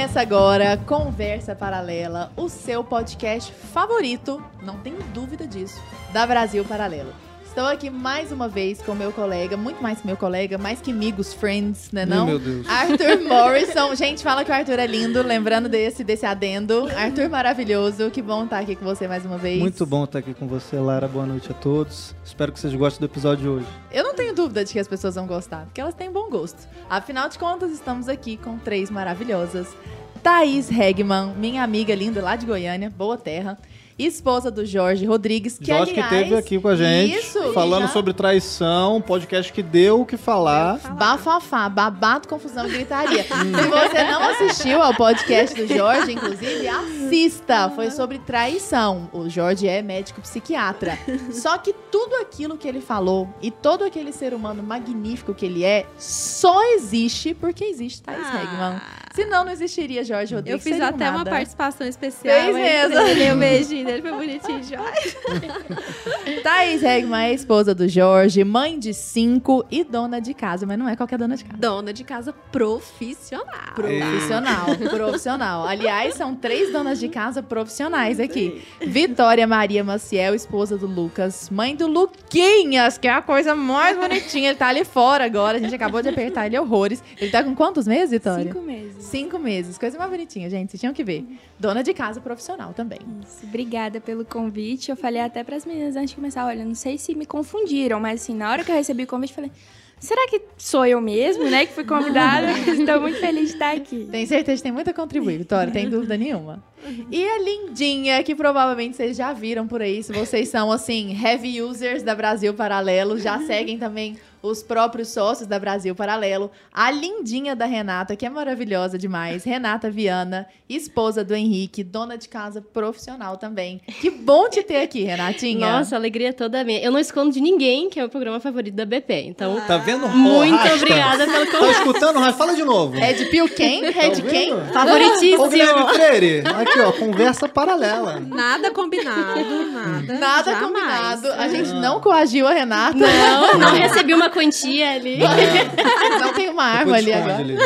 Começa agora Conversa Paralela, o seu podcast favorito, não tenho dúvida disso, da Brasil Paralelo. Estou aqui mais uma vez com meu colega, muito mais que meu colega, mais que amigos, friends, né não? Meu Deus. Arthur Morrison. Gente, fala que o Arthur é lindo, lembrando desse, desse adendo. Arthur maravilhoso, que bom estar aqui com você mais uma vez. Muito bom estar aqui com você, Lara. Boa noite a todos. Espero que vocês gostem do episódio de hoje. Eu não tenho dúvida de que as pessoas vão gostar, porque elas têm bom gosto. Afinal de contas, estamos aqui com três maravilhosas. Thaís Regman, minha amiga linda lá de Goiânia, boa terra esposa do Jorge Rodrigues, que Jorge aliás, que esteve aqui com a gente, isso, falando já... sobre traição, podcast que deu o que falar. Bafafá, babado, confusão e gritaria. Se você não assistiu ao podcast do Jorge, inclusive, assista. Foi sobre traição. O Jorge é médico psiquiatra. Só que tudo aquilo que ele falou e todo aquele ser humano magnífico que ele é, só existe porque existe Thais ah. Hegman. Senão não existiria Jorge Rodrigues. Eu fiz até nada. uma participação especial. Fez mesmo. Dei um beijinho dele, foi bonitinho, Jorge. Thaís Regman é esposa do Jorge, mãe de cinco e dona de casa. Mas não é qualquer dona de casa. Dona de casa profissional. Profissional, profissional. Aliás, são três donas de casa profissionais aqui. Vitória Maria Maciel, esposa do Lucas, mãe do Luquinhas, que é a coisa mais bonitinha. Ele tá ali fora agora, a gente acabou de apertar ele horrores. Ele tá com quantos meses, Vitória? Cinco meses. Cinco meses. Coisa mais bonitinha, gente. Vocês tinham que ver. Dona de casa profissional também. Isso. Obrigada pelo convite. Eu falei até para as meninas antes de começar, olha, não sei se me confundiram, mas assim, na hora que eu recebi o convite, falei, será que sou eu mesmo, né, que fui convidada? Estou muito feliz de estar aqui. Tenho certeza que tem muito a contribuir, Vitória, tem dúvida nenhuma. E a lindinha, que provavelmente vocês já viram por aí, se vocês são, assim, heavy users da Brasil Paralelo, já seguem também os próprios sócios da Brasil Paralelo, a lindinha da Renata, que é maravilhosa demais, Renata Viana, esposa do Henrique, dona de casa profissional também. Que bom te ter aqui, Renatinha. Nossa, alegria toda minha. Eu não escondo de ninguém, que é o programa favorito da BP. Então, tá vendo? Muito oh, obrigada pelo convite. Tá escutando? Fala de novo. É de Pio quem? É de quem? Favoritíssimo. Ô, Freire, aqui ó, conversa paralela. Nada combinado, nada. Nada jamais. combinado. A gente não coagiu a Renata. Não, não recebi uma quantia ali. Não tem uma arma ali agora. Ali.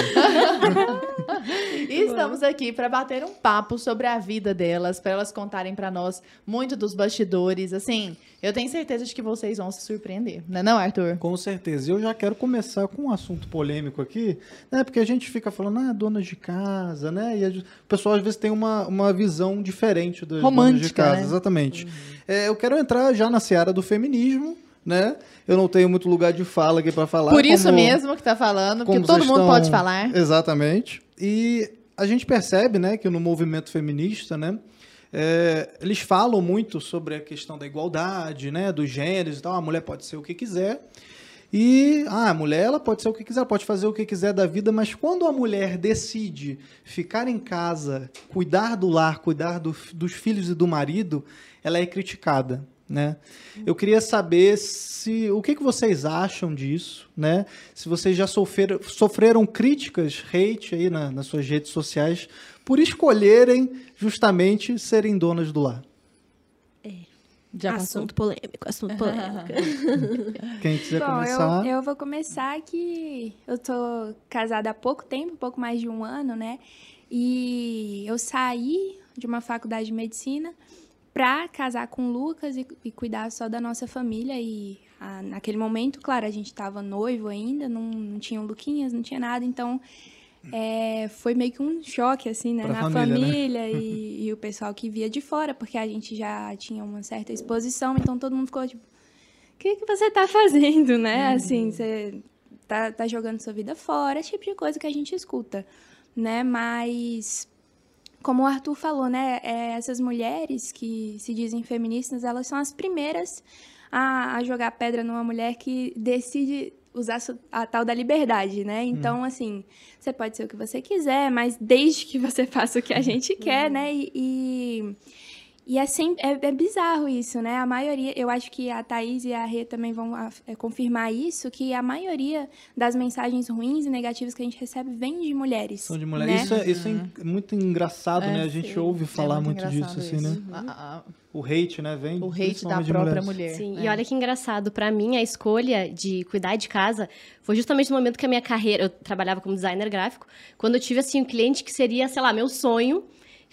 e estamos aqui para bater um papo sobre a vida delas, para elas contarem para nós muito dos bastidores. Assim, eu tenho certeza de que vocês vão se surpreender, não é não, Arthur? Com certeza. Eu já quero começar com um assunto polêmico aqui, né? Porque a gente fica falando, ah, dona de casa, né? E a, o pessoal às vezes tem uma, uma visão diferente das Romântica, donas de casa. Né? Exatamente. Uhum. É, eu quero entrar já na seara do feminismo, né? Eu não tenho muito lugar de fala aqui para falar. Por isso como, mesmo que tá falando, porque todo mundo estão... pode falar. Exatamente. E a gente percebe, né, que no movimento feminista, né, é, eles falam muito sobre a questão da igualdade, né, dos gêneros e tal. A mulher pode ser o que quiser. E ah, a mulher ela pode ser o que quiser, pode fazer o que quiser da vida, mas quando a mulher decide ficar em casa, cuidar do lar, cuidar do, dos filhos e do marido, ela é criticada. Né? Eu queria saber se o que, que vocês acham disso, né? Se vocês já sofreram, sofreram críticas, hate aí na, nas suas redes sociais por escolherem justamente serem donas do lar. É. Já assunto polêmico, assunto polêmico. Quem quiser Bom, começar? Eu, eu vou começar que eu tô casada há pouco tempo, pouco mais de um ano, né? E eu saí de uma faculdade de medicina para casar com o Lucas e, e, cuidar só da nossa família. E a, naquele momento, claro, a gente estava noivo ainda, não, não tinha o Luquinhas, não tinha nada, então é, foi meio que um choque, assim, né? Pra na família, família né? e, e, o pessoal que via de fora, porque a gente já tinha uma certa exposição, então todo mundo ficou tipo, o que, que você está fazendo, né? Uhum. Assim, você tá, tá jogando sua vida fora, esse tipo de coisa que a gente escuta, né? Mas como o Arthur falou, né, é, essas mulheres que se dizem feministas, elas são as primeiras a, jogar pedra numa mulher que decide usar a tal da liberdade, né? Então, hum. assim, você pode ser o que você quiser, mas desde que você faça o que a gente quer, né? E, e e é, sempre, é, é, bizarro isso, né? A maioria, eu acho que a Thaís e a Rê também vão a, é, confirmar isso, que a maioria das mensagens ruins e negativas que a gente recebe vem de mulheres. São de mulheres. Né? Isso, é, isso é muito engraçado, é, né? A gente sim. ouve é falar muito, muito disso, assim, né? A, a, o hate, né, vem O hate da própria mulheres. mulher. Sim, É. e olha que engraçado, pra mim a escolha de cuidar de casa foi justamente no momento que a minha carreira, eu trabalhava como designer gráfico, quando eu tive assim um cliente que seria, sei lá, meu sonho,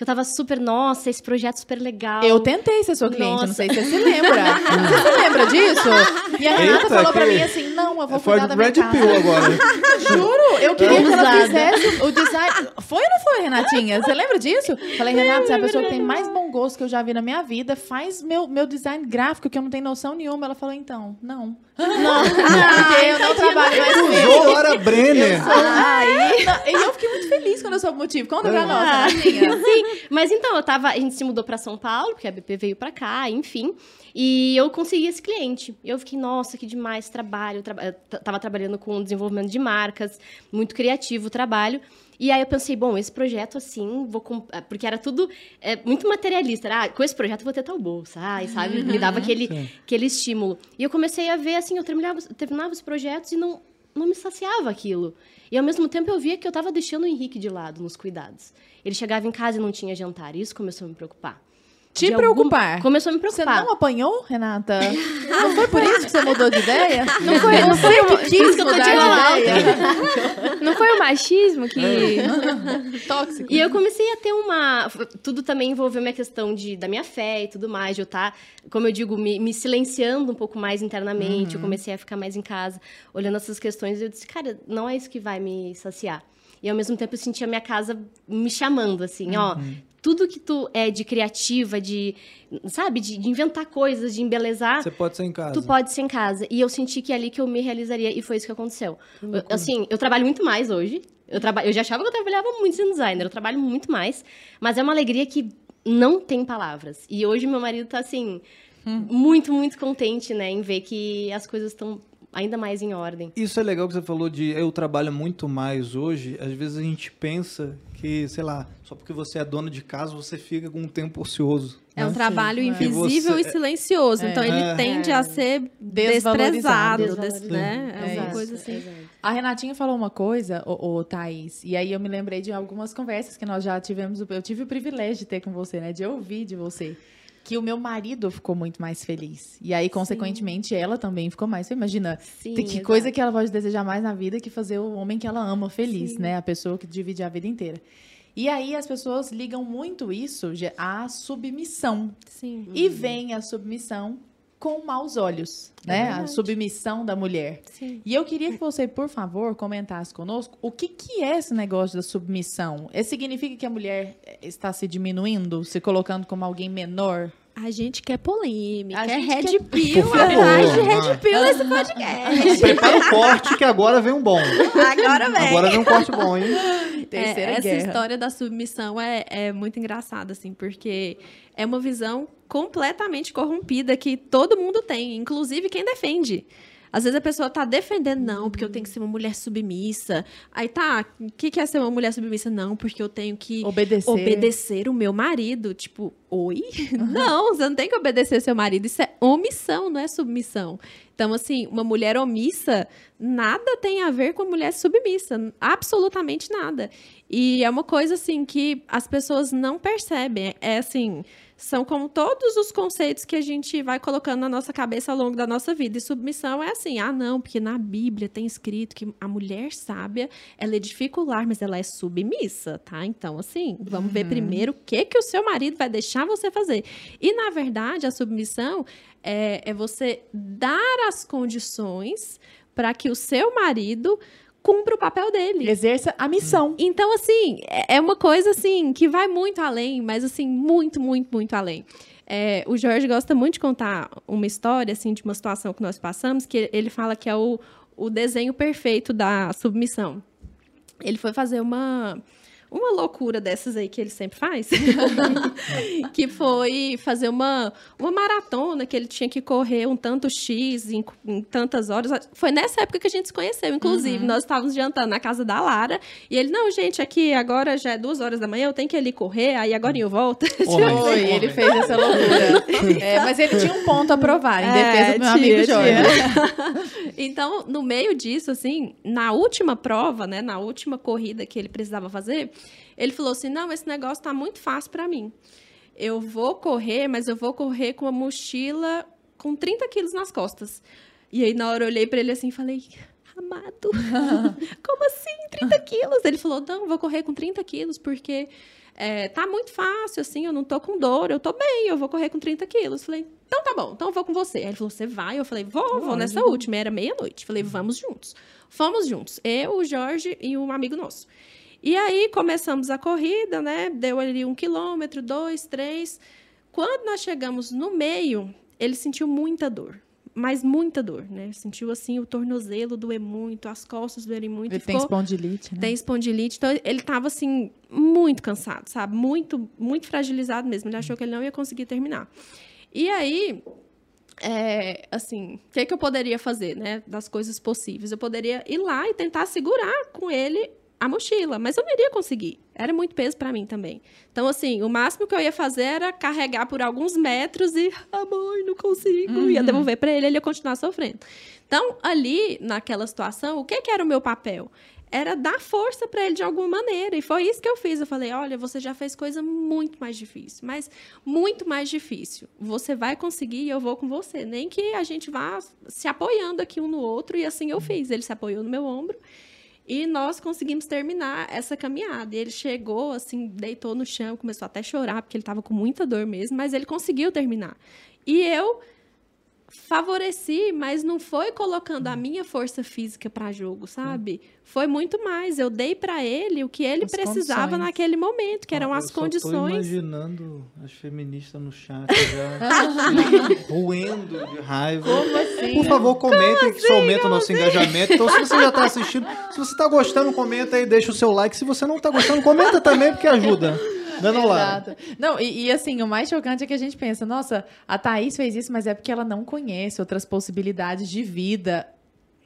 que eu tava super, nossa, esse projeto super legal. Eu tentei ser sua cliente, Nossa. não sei se você se lembra. você se lembra disso? E a Renata Eita, falou pra mim assim, não, eu vou Foi cuidar da minha Red casa. Pill agora. Juro, eu queria que ela fizesse o design. Foi ou não foi, Renatinha? Você lembra disso? Falei, Renata, você é a pessoa que tem mais bom gosto que eu já vi na minha vida. Faz meu, meu design gráfico, que eu não tenho noção nenhuma. Ela falou, então, não. Não, porque eu não trabalho mais com. Usou Laura Brenner. Aí, não, e eu fiquei muito feliz quando eu soube o motivo. Conta pra nós, Renatinha. Sim, mas então, eu tava, a gente se mudou pra São Paulo, porque a BP veio pra cá, enfim. E eu consegui esse cliente. E eu fiquei, nossa, que demais trabalho. Traba eu t- tava trabalhando com desenvolvimento de marcas, muito criativo o trabalho. E aí eu pensei, bom, esse projeto assim, vou ah, porque era tudo é, muito materialista. Era, ah, com esse projeto eu vou ter tal bolsa, ai, sabe? Me dava aquele, Sim. aquele estímulo. E eu comecei a ver, assim, eu terminava, terminava os projetos e não, não me saciava aquilo. E ao mesmo tempo eu via que eu tava deixando o Henrique de lado nos cuidados. Ele chegava em casa e não tinha jantar. E isso começou a me preocupar. Te De algum- preocupar. Começou a me Você preocupar. não apanhou, Renata? Não foi por isso que você mudou de ideia? Não foi, não foi Você uma- que quis que eu tô mudar de ideia. Não foi o machismo que. Tóxico. E eu comecei a ter uma. Tudo também envolveu minha questão de, da minha fé e tudo mais, de eu estar, como eu digo, me, me silenciando um pouco mais internamente. Eu comecei a ficar mais em casa, olhando essas questões. E eu disse, cara, não é isso que vai me saciar. E ao mesmo tempo eu sentia a minha casa me chamando, assim, ó. Tudo que tu é de criativa, de, sabe, de, de inventar coisas, de embelezar, Você pode ser em casa. Tu pode ser em casa. E eu senti que é ali que eu me realizaria. E foi isso que aconteceu. Eu- assim, eu trabalho muito mais hoje. Eu, traba... eu já achava que eu trabalhava muito sendo designer. Eu trabalho muito mais. Mas é uma alegria que não tem palavras. E hoje meu marido tá, assim, muito, muito contente, né? Em ver que as coisas estão ainda mais em ordem. Isso é legal que você falou de eu trabalho muito mais hoje. Às vezes a gente pensa que, sei lá, só porque você é dona de casa, você fica com um tempo ocioso. É um né? trabalho Sim, é. invisível Que e silencioso. É. Então ele É. tende a ser Desvalorizado. desprezado, des- né? É É uma isso, coisa assim. A Renatinha falou uma coisa, ô, ô, Thaís, e aí eu me lembrei de algumas conversas que nós já tivemos. Eu tive o privilégio de ter com você, né? De ouvir de você. Que o meu marido ficou muito mais feliz. E aí, consequentemente, ela também ficou mais feliz. Imagina, Sim, que exato. coisa que ela pode desejar mais na vida que fazer o homem que ela ama feliz, né? A pessoa que divide a vida inteira. E aí as pessoas ligam muito isso à submissão. Sim. E vem a submissão com maus olhos, né? A verdade. submissão da mulher. Sim. E eu queria que você, por favor, comentasse conosco o que, que é esse negócio da submissão. É, significa que a mulher eh, está se diminuindo, se colocando como alguém menor? A gente quer polêmica, A é Red quer- Pill, atrás de Red vai. Pill nesse podcast. Prepara o corte que agora vem um bom. Agora vem. Agora vem um corte bom, hein? Terceira É, essa guerra. história da submissão é, é muito engraçada, assim, porque é uma visão completamente corrompida que todo mundo tem, inclusive quem defende. Às vezes a pessoa tá defendendo, não, porque eu tenho que ser uma mulher submissa. Aí tá, o que, que é ser uma mulher submissa? Não, porque eu tenho que Obedecer. obedecer o meu marido. Tipo, oi? não, você não tem que obedecer seu marido. Isso é omissão, não é submissão. Então, assim, uma mulher omissa nada tem a ver com a mulher submissa. Absolutamente nada. E é uma coisa, assim, que as pessoas não percebem. É assim. São como todos os conceitos que a gente vai colocando na nossa cabeça ao longo da nossa vida. E submissão é assim: ah, não, porque na Bíblia tem escrito que a mulher sábia ela edifica o lar, mas ela é submissa, tá? Então, assim, vamos ver primeiro o que, que o seu marido vai deixar você fazer. E, na verdade, a submissão é, é você dar as condições para que o seu marido cumpra o papel dele. Exerça a missão. Então, assim, é é uma coisa assim que vai muito além, mas assim, muito, muito, muito além. É, o Jorge gosta muito de contar uma história, assim, de uma situação que nós passamos, que ele fala que é o, o desenho perfeito da submissão. Ele foi fazer uma, uma loucura dessas aí que ele sempre faz, que foi fazer uma, uma maratona que ele tinha que correr um tanto X em, em tantas horas. Foi nessa época que a gente se conheceu, inclusive. Nós estávamos jantando na casa da Lara e ele, não, gente, aqui agora já é duas horas da manhã, eu tenho que ir ali correr, aí agora eu volto. Homem. Foi, ele fez essa loucura. É, mas ele tinha um ponto a provar, em defesa do meu É, amigo Jorge. então, no meio disso, assim, na última prova, né, na última corrida que ele precisava fazer, ele falou assim: "Não, esse negócio tá muito fácil para mim. eu vou correr, mas eu vou correr com a mochila com 30 quilos nas costas. E aí, na hora, eu olhei pra ele assim e falei, amado, como assim 30 quilos? Ele falou, não, vou correr com 30 quilos, porque é, tá muito fácil, assim, eu não tô com dor, eu tô bem, eu vou correr com 30 quilos. Falei, então tá bom, então eu vou com você. Aí ele falou, você vai? Eu falei, vou, vou nessa última. Era meia-noite. Falei, vamos juntos. Fomos juntos, eu, o Jorge e um amigo nosso. E aí começamos a corrida, né? Deu ali um quilômetro, dois, três. Quando nós chegamos no meio, ele sentiu muita dor. Mas muita dor, né? Sentiu assim o tornozelo doer muito, as costas doerem muito. Ele ficou... tem espondilite, né? Tem espondilite, então ele tava assim, muito cansado, sabe? Muito, muito fragilizado mesmo. Ele achou que ele não ia conseguir terminar. E aí, é, assim, o que, que eu poderia fazer, né? Das coisas possíveis. Eu poderia ir lá e tentar segurar com ele a mochila, mas eu não iria conseguir. Era muito peso para mim também. Então, assim, o máximo que eu ia fazer era carregar por alguns metros e, amor, não consigo. Uhum. Ia devolver para ele, ele ia continuar sofrendo. Então, ali, naquela situação, o que, que era o meu papel? Era dar força para ele de alguma maneira. E foi isso que eu fiz. Eu falei: olha, você já fez coisa muito mais difícil, mas muito mais difícil. Você vai conseguir e eu vou com você. Nem que a gente vá se apoiando aqui um no outro. E assim eu fiz. Ele se apoiou no meu ombro. E nós conseguimos terminar essa caminhada. E ele chegou, assim, deitou no chão, começou até a chorar, porque ele estava com muita dor mesmo, mas ele conseguiu terminar. E eu favoreci, mas não foi colocando a minha força física para jogo, sabe? Foi muito mais. Eu dei para ele o que ele As precisava condições. naquele momento, que eram Eu as só Tô condições. imaginando as feministas no chat já roendo de raiva. Como assim? Por favor, comentem que isso aumenta o nosso engajamento. Então, se você já está assistindo, se você está gostando, comenta aí, deixa o seu like. Se você não está gostando, comenta também, porque ajuda. Dando lá. Exato. Não, e, e, assim, o mais chocante é que a gente pensa, nossa, a Thaís fez isso, mas é porque ela não conhece outras possibilidades de vida.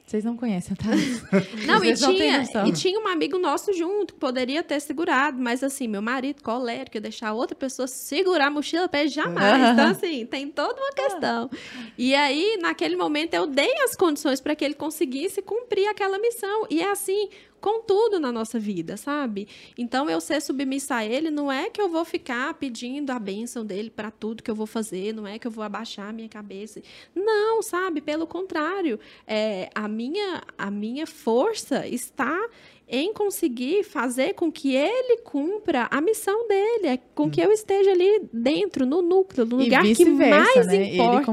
Vocês não conhecem a Thaís? Não, e não tinha, e tinha um amigo nosso junto que poderia ter segurado, mas assim, meu marido colérico, ia deixar outra pessoa segurar a mochila ele jamais. Então, assim, tem toda uma questão. E aí, naquele momento, eu dei as condições para que ele conseguisse cumprir aquela missão. E é assim com tudo na nossa vida, sabe? Então, eu ser submissa a ele não é que eu vou ficar pedindo a bênção dele para tudo que eu vou fazer, não é que eu vou abaixar a minha cabeça. Não, sabe? Pelo contrário, é, a, minha, a minha força está em conseguir fazer com que ele cumpra a missão dele, é com que eu esteja ali dentro, no núcleo, no lugar que mais né? Importa.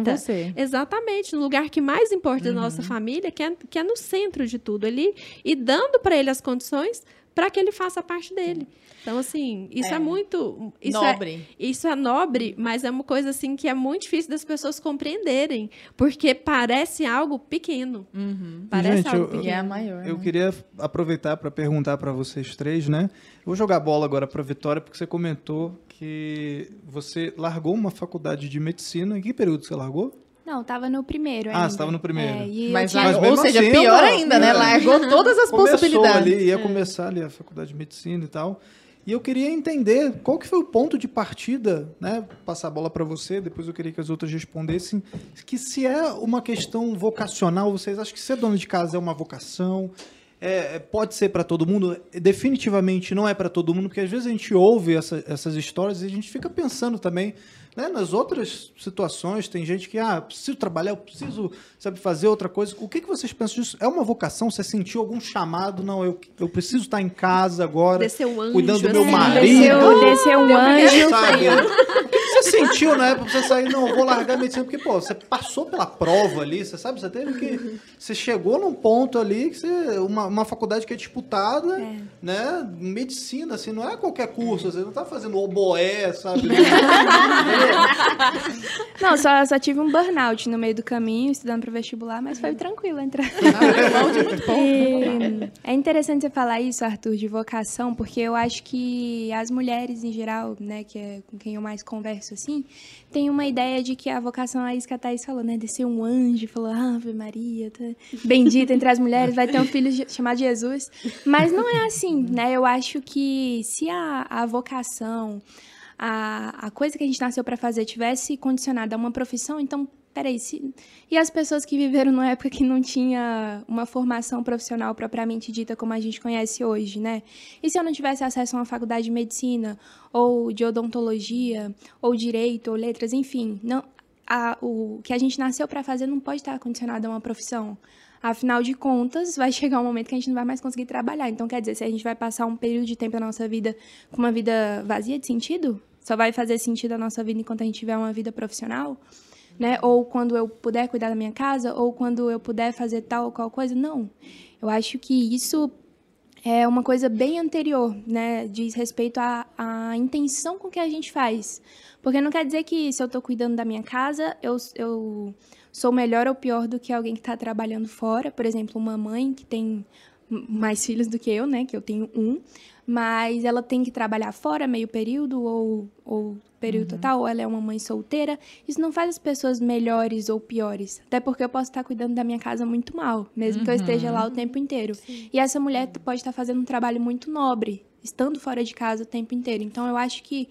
Exatamente, no lugar que mais importa da nossa família, que é, que é no centro de tudo ali, e dando para ele as condições para que ele faça parte dele. Então, assim, isso é, É. muito. Isso é, Nobre. isso é nobre, mas é uma coisa assim que é muito difícil das pessoas compreenderem, porque parece algo pequeno. Uhum. Parece Gente, algo eu- pequeno. É a maior. Eu né? queria aproveitar para perguntar para vocês três, né? Eu vou jogar a bola agora para Vitória, porque você comentou que você largou uma faculdade de medicina. Em que período você largou? Não, tava no primeiro Ah, ainda. você tava no primeiro. É, e Mas, tinha- Mas ou seja, assim, pior ainda, né? é. Largou todas as Começou possibilidades. ali, ia começar ali a faculdade de medicina e tal. E eu queria entender qual que foi o ponto de partida, né? Passar a bola para você, depois eu queria que as outras respondessem. Que se é uma questão vocacional, vocês acham que ser dona de casa é uma vocação? É, é, pode ser para todo mundo? Definitivamente não é para todo mundo, porque às vezes a gente ouve essa- essas histórias e a gente fica pensando também né, nas outras situações. Tem gente que, ah, eu preciso trabalhar, eu preciso sabe, fazer outra coisa. O que, que vocês pensam disso? É uma vocação? Você sentiu algum chamado? Não, eu, eu preciso estar em casa agora, Desceu um anjo, cuidando do meu assim. marido. Desceu, desceu um anjo. Sabe? O que você sentiu na época pra você sair? Não, eu vou largar a medicina, porque, pô, você passou pela prova ali, você sabe? Você teve que. Você chegou num ponto ali que você. Uma, uma faculdade que é disputada, né? Medicina, assim, não é qualquer curso, você não tá fazendo oboé, sabe? Não, só, só tive um burnout no meio do caminho, estudando pro vestibular, mas foi tranquilo entrar. E é interessante você falar isso, Arthur, de vocação, porque eu acho que as mulheres em geral, né, que é com quem eu mais converso assim, tem uma ideia de que a vocação é isso que a Thaís falou, né? Descer um anjo, falou, Ave Maria, tá bendita entre as mulheres, vai ter um filho chamado Jesus. Mas não é assim, né? Eu acho que se a, a vocação, a, a coisa que a gente nasceu para fazer tivesse condicionada a uma profissão, então peraí, se... e as pessoas que viveram numa época que não tinha uma formação profissional propriamente dita como a gente conhece hoje, né? E se eu não tivesse acesso a uma faculdade de medicina, ou de odontologia, ou direito, ou letras, enfim, não, a, o que a gente nasceu para fazer não pode estar condicionado a uma profissão. Afinal de contas, vai chegar um momento que a gente não vai mais conseguir trabalhar. Então, quer dizer, se a gente vai passar um período de tempo da nossa vida com uma vida vazia de sentido, só vai fazer sentido a nossa vida enquanto a gente tiver uma vida profissional, né? Ou quando eu puder cuidar da minha casa, ou quando eu puder fazer tal ou qual coisa. Não. Eu acho que isso é uma coisa bem anterior, né? Diz respeito à, à intenção com que a gente faz. Porque não quer dizer que se eu estou cuidando da minha casa, eu, eu sou melhor ou pior do que alguém que está trabalhando fora. Por exemplo, uma mãe que tem mais filhos do que eu, né? Que eu tenho um. Mas ela tem que trabalhar fora meio período ou, ou período uhum. total, ou ela é uma mãe solteira. Isso não faz as pessoas melhores ou piores. Até porque eu posso estar cuidando da minha casa muito mal, mesmo uhum. que eu esteja lá o uhum. tempo inteiro. Sim. E essa mulher pode estar fazendo um trabalho muito nobre, estando fora de casa o tempo inteiro. Então eu acho que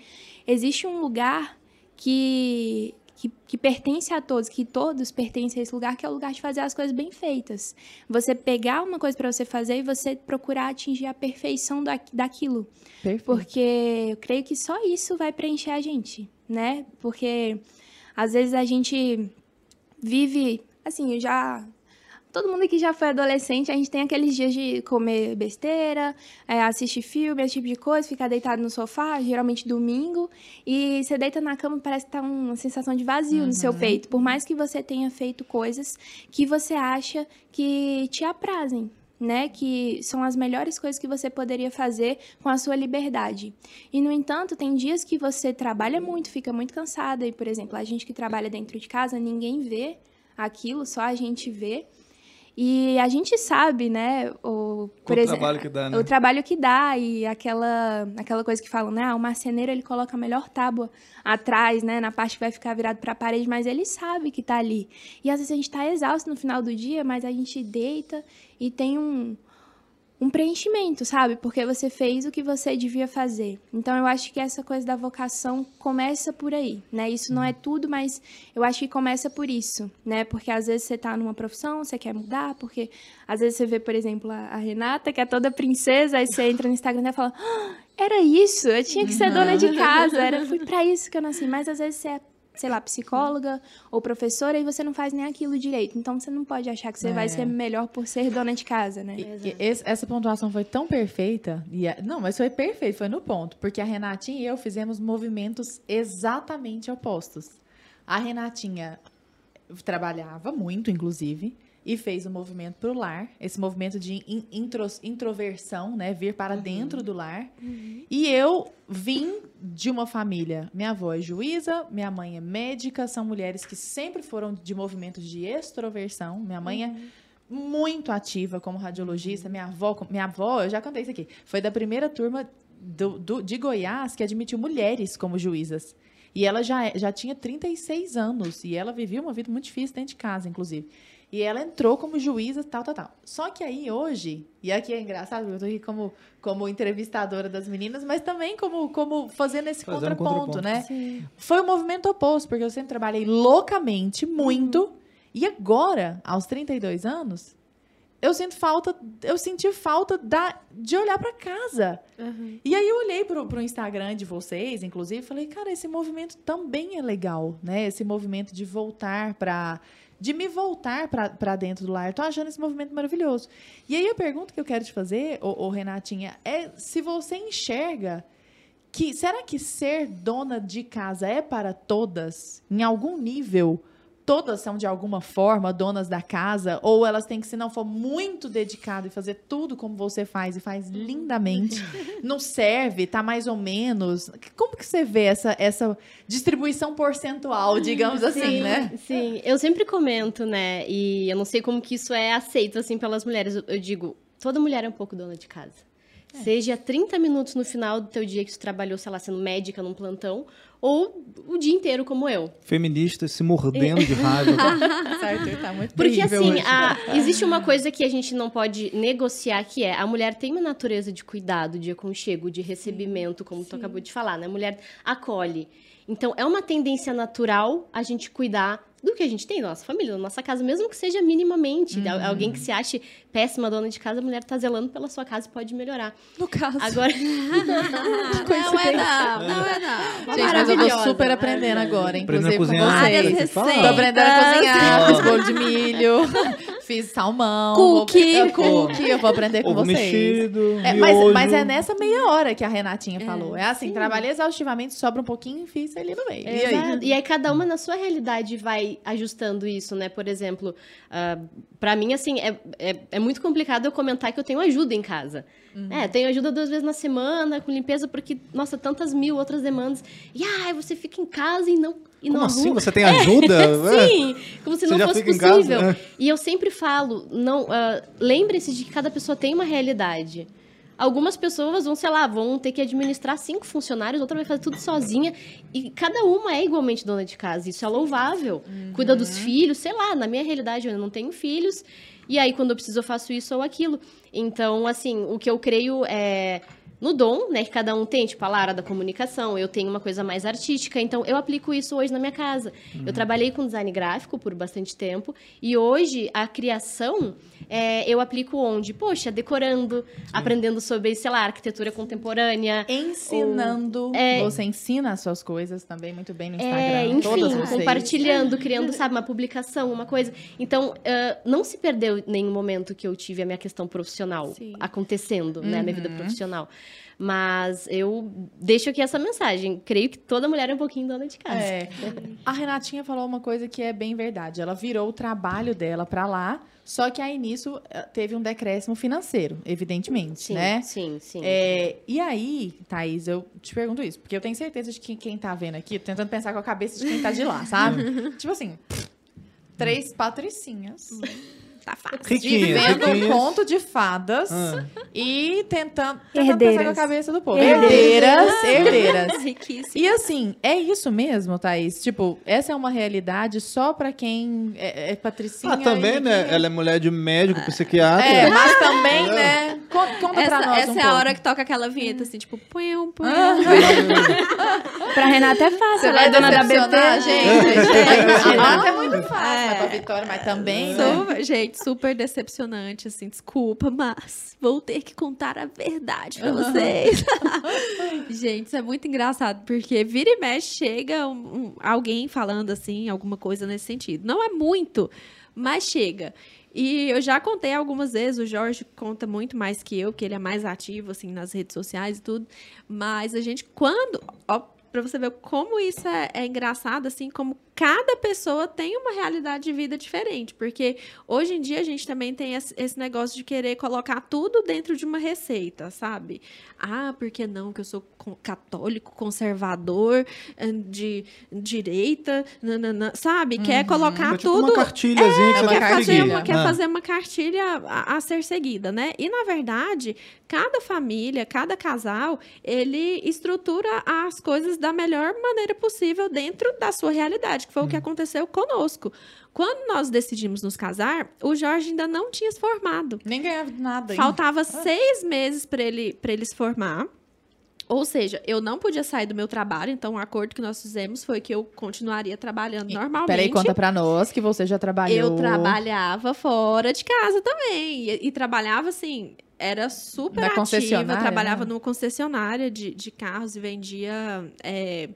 existe um lugar que que, que, pertence a todos, que todos pertencem a esse lugar, que é o lugar de fazer as coisas bem feitas. Você pegar uma coisa para você fazer e você procurar atingir a perfeição da, daquilo. Perfeito. Porque eu creio que só isso vai preencher a gente, né? Porque às vezes a gente vive, assim, eu já todo mundo que já foi adolescente, a gente tem aqueles dias de comer besteira, é, assistir filme, esse tipo de coisa, ficar deitado no sofá, geralmente domingo, e você deita na cama parece que tá uma sensação de vazio uhum. no seu uhum. peito, por mais que você tenha feito coisas que você acha que te aprazem, né, que são as melhores coisas que você poderia fazer com a sua liberdade. E no entanto, tem dias que você trabalha muito, fica muito cansada e, por exemplo, a gente que trabalha dentro de casa, ninguém vê aquilo, só a gente vê. E a gente sabe, né, o, por exemplo, trabalho que dá, né? o trabalho que dá e aquela, aquela coisa que falam, né, ah, o marceneiro ele coloca a melhor tábua atrás, né, na parte que vai ficar virado para a parede, mas ele sabe que está ali. E às vezes a gente está exausto no final do dia, mas a gente deita e tem um, um preenchimento, sabe? Porque você fez o que você devia fazer. Então eu acho que essa coisa da vocação começa por aí, né? Isso não é tudo, mas eu acho que começa por isso, né? Porque às vezes você tá numa profissão, você quer mudar, porque às vezes você vê, por exemplo, a Renata, que é toda princesa, aí você entra no Instagram e fala: ah, "Era isso, eu tinha que ser dona de casa, era fui para isso que eu nasci". Mas às vezes você é sei lá, psicóloga ou professora e você não faz nem aquilo direito. Então você não pode achar que você é. vai ser melhor por ser dona de casa, né? E, e esse, essa pontuação foi tão perfeita. E a, não, mas foi perfeito, foi no ponto. Porque a Renatinha e eu fizemos movimentos exatamente opostos. A Renatinha trabalhava muito, inclusive e fez o um movimento para o lar, esse movimento de intros, introversão, né, vir para uhum. dentro do lar. Uhum. E eu vim de uma família, minha avó é juíza, minha mãe é médica, são mulheres que sempre foram de movimentos de extroversão. Minha mãe é uhum. é muito ativa como radiologista, minha avó, minha avó, eu já contei isso aqui, foi da primeira turma do, do, de Goiás que admitiu mulheres como juízas. E ela já, já tinha 36 anos e ela vivia uma vida muito difícil dentro de casa, inclusive. E ela entrou como juíza, tal, tal, tal. Só que aí, hoje, e aqui é engraçado, eu tô aqui como, como entrevistadora das meninas, mas também como, como fazendo esse fazendo contraponto, contraponto, né? Sim. Foi o um movimento oposto, porque eu sempre trabalhei loucamente, muito. Uhum. E agora, aos 32 anos, eu sinto falta, eu senti falta da, de olhar para casa. Uhum. E aí eu olhei pro, pro Instagram de vocês, inclusive, e falei, cara, esse movimento também é legal, né? Esse movimento de voltar para de me voltar para dentro do lar. Tô achando esse movimento maravilhoso. E aí a pergunta que eu quero te fazer, ô, ô Renatinha, é se você enxerga que será que ser dona de casa é para todas em algum nível? Todas são de alguma forma donas da casa, ou elas têm que, se não for muito dedicado e fazer tudo como você faz e faz lindamente, não serve, tá mais ou menos. Como que você vê essa, essa distribuição percentual, digamos assim, sim, né? Sim, eu sempre comento, né? E eu não sei como que isso é aceito assim pelas mulheres. Eu, eu digo, toda mulher é um pouco dona de casa. É. Seja 30 minutos no final do teu dia que tu trabalhou, sei lá, sendo médica num plantão, ou o dia inteiro como eu. Feminista se mordendo de raiva. certo, tá muito Porque assim, a, existe uma coisa que a gente não pode negociar, que é a mulher tem uma natureza de cuidado, de aconchego, de recebimento, como Sim. tu acabou de falar, né? A mulher acolhe. Então, é uma tendência natural a gente cuidar do que a gente tem, da nossa família, da nossa casa, mesmo que seja minimamente. Uhum. Al- Alguém que se ache péssima dona de casa, a mulher tá zelando pela sua casa e pode melhorar. No caso. Agora, não é é não. Gente, mas eu tô super aprendendo agora, Aprendendo a inclusive com cozinhar. Várias vocês. Tô aprendendo a cozinhar, fiz bolo de milho, fiz salmão. Cookie. Vou, é, cookie, eu vou aprender com Ovo vocês. mexido, É, mas, mas é nessa meia hora que a Renatinha falou. É assim, trabalhei exaustivamente, sobra um pouquinho e fiz ali no meio. E aí? E aí cada uma na sua realidade vai ajustando isso, né? Por exemplo, ah, pra mim, assim, é, é, é muito complicado eu comentar que eu tenho ajuda em casa. Uhum. É, tenho ajuda duas vezes na semana, com limpeza, porque, nossa, tantas mil outras demandas. E, ai, você fica em casa e não e Como não assim? arruma. Você tem ajuda? É. Sim, como se Você não fosse em casa, possível. né? E eu sempre falo, não, ah, lembre-se de que cada pessoa tem uma realidade. Algumas pessoas vão, sei lá, vão ter que administrar cinco funcionários, outra vai fazer tudo sozinha. E cada uma é igualmente dona de casa. Isso é louvável. Cuida dos filhos, sei lá, na minha realidade eu não tenho filhos. E aí, quando eu preciso, eu faço isso ou aquilo. Então, assim, o que eu creio é no dom, né, que cada um tem, tipo, a Lara da comunicação, eu tenho uma coisa mais artística, então eu aplico isso hoje na minha casa. Eu trabalhei com design gráfico por bastante tempo, e hoje a criação é, eu aplico onde? Poxa, decorando, aprendendo sobre, sei lá, arquitetura contemporânea. Ensinando. É. Você ensina as suas coisas também muito bem no Instagram. É, todas enfim, vocês. compartilhando, criando, sabe, uma publicação, uma coisa. Então, ah, não se perdeu nenhum momento que eu tive a minha questão profissional Sim. acontecendo, né, na minha vida Uhum. profissional. Mas eu deixo aqui essa mensagem. Creio que toda mulher é um pouquinho dona de casa. É. A Renatinha falou uma coisa que é bem verdade. Ela virou o trabalho dela pra lá, só que aí nisso eh, teve um decréscimo financeiro, evidentemente, Sim, né? sim, sim. É, e aí, Thaís, eu te pergunto isso, porque eu tenho certeza de que quem tá vendo aqui, tô tentando pensar com a cabeça de quem tá de lá, sabe? tipo assim, três patricinhas. Tá fácil. Riquinhas, vivendo um conto de fadas Ah. e tentando, tentando pensar com a cabeça do povo. Herdeiras. Herdeiras, herdeiras. Riquíssimo. E assim, é isso mesmo, Thaís? Tipo, essa é uma realidade só pra quem é, é patricinha Ah, também, né? que- Ela é mulher de médico, psiquiatra. É, mas também, né? Conta, conta pra Essa, nós essa um é a pouco. hora que toca aquela vinheta, assim, tipo, punham, punham. Pra Renata é fácil, Você ela é dona da a BT. gente. É. A Renata é muito fácil, É. né, pra Vitória, mas também, né? Super- gente, super decepcionante, assim, desculpa, mas vou ter que contar a verdade pra vocês. gente, isso é muito engraçado, porque vira e mexe chega um- um- alguém falando assim, alguma coisa nesse sentido. Não é muito, mas chega. E eu já contei algumas vezes, o Jorge conta muito mais que eu, que ele é mais ativo, assim, nas redes sociais e tudo. Mas a gente, quando. Ó, pra você ver como isso é, é engraçado, assim, como cada pessoa tem uma realidade de vida diferente. Porque hoje em dia a gente também tem esse negócio de querer colocar tudo dentro de uma receita, sabe? Ah, por que não? Que eu sou co- católico, conservador, eh, de direita, nananã, sabe? Quer colocar É tipo tudo uma cartilhazinha que É você quer que fazer, uma, quer Ah. fazer uma cartilha a, a ser seguida, né? E, na verdade, cada família, cada casal, ele estrutura as coisas da melhor maneira possível dentro da sua realidade, que foi o que aconteceu conosco. Quando nós decidimos nos casar, o Jorge ainda não tinha se formado. Nem ganhava nada ainda. Faltava seis meses para ele, pra ele se formar. Ou seja, eu não podia sair do meu trabalho, então o acordo que nós fizemos foi que eu continuaria trabalhando normalmente. Peraí, conta pra nós que você já trabalhou. Eu trabalhava fora de casa também. E, e trabalhava assim, era super Na ativa. concessionária, Trabalhava né? numa concessionária de, de carros e vendia. é,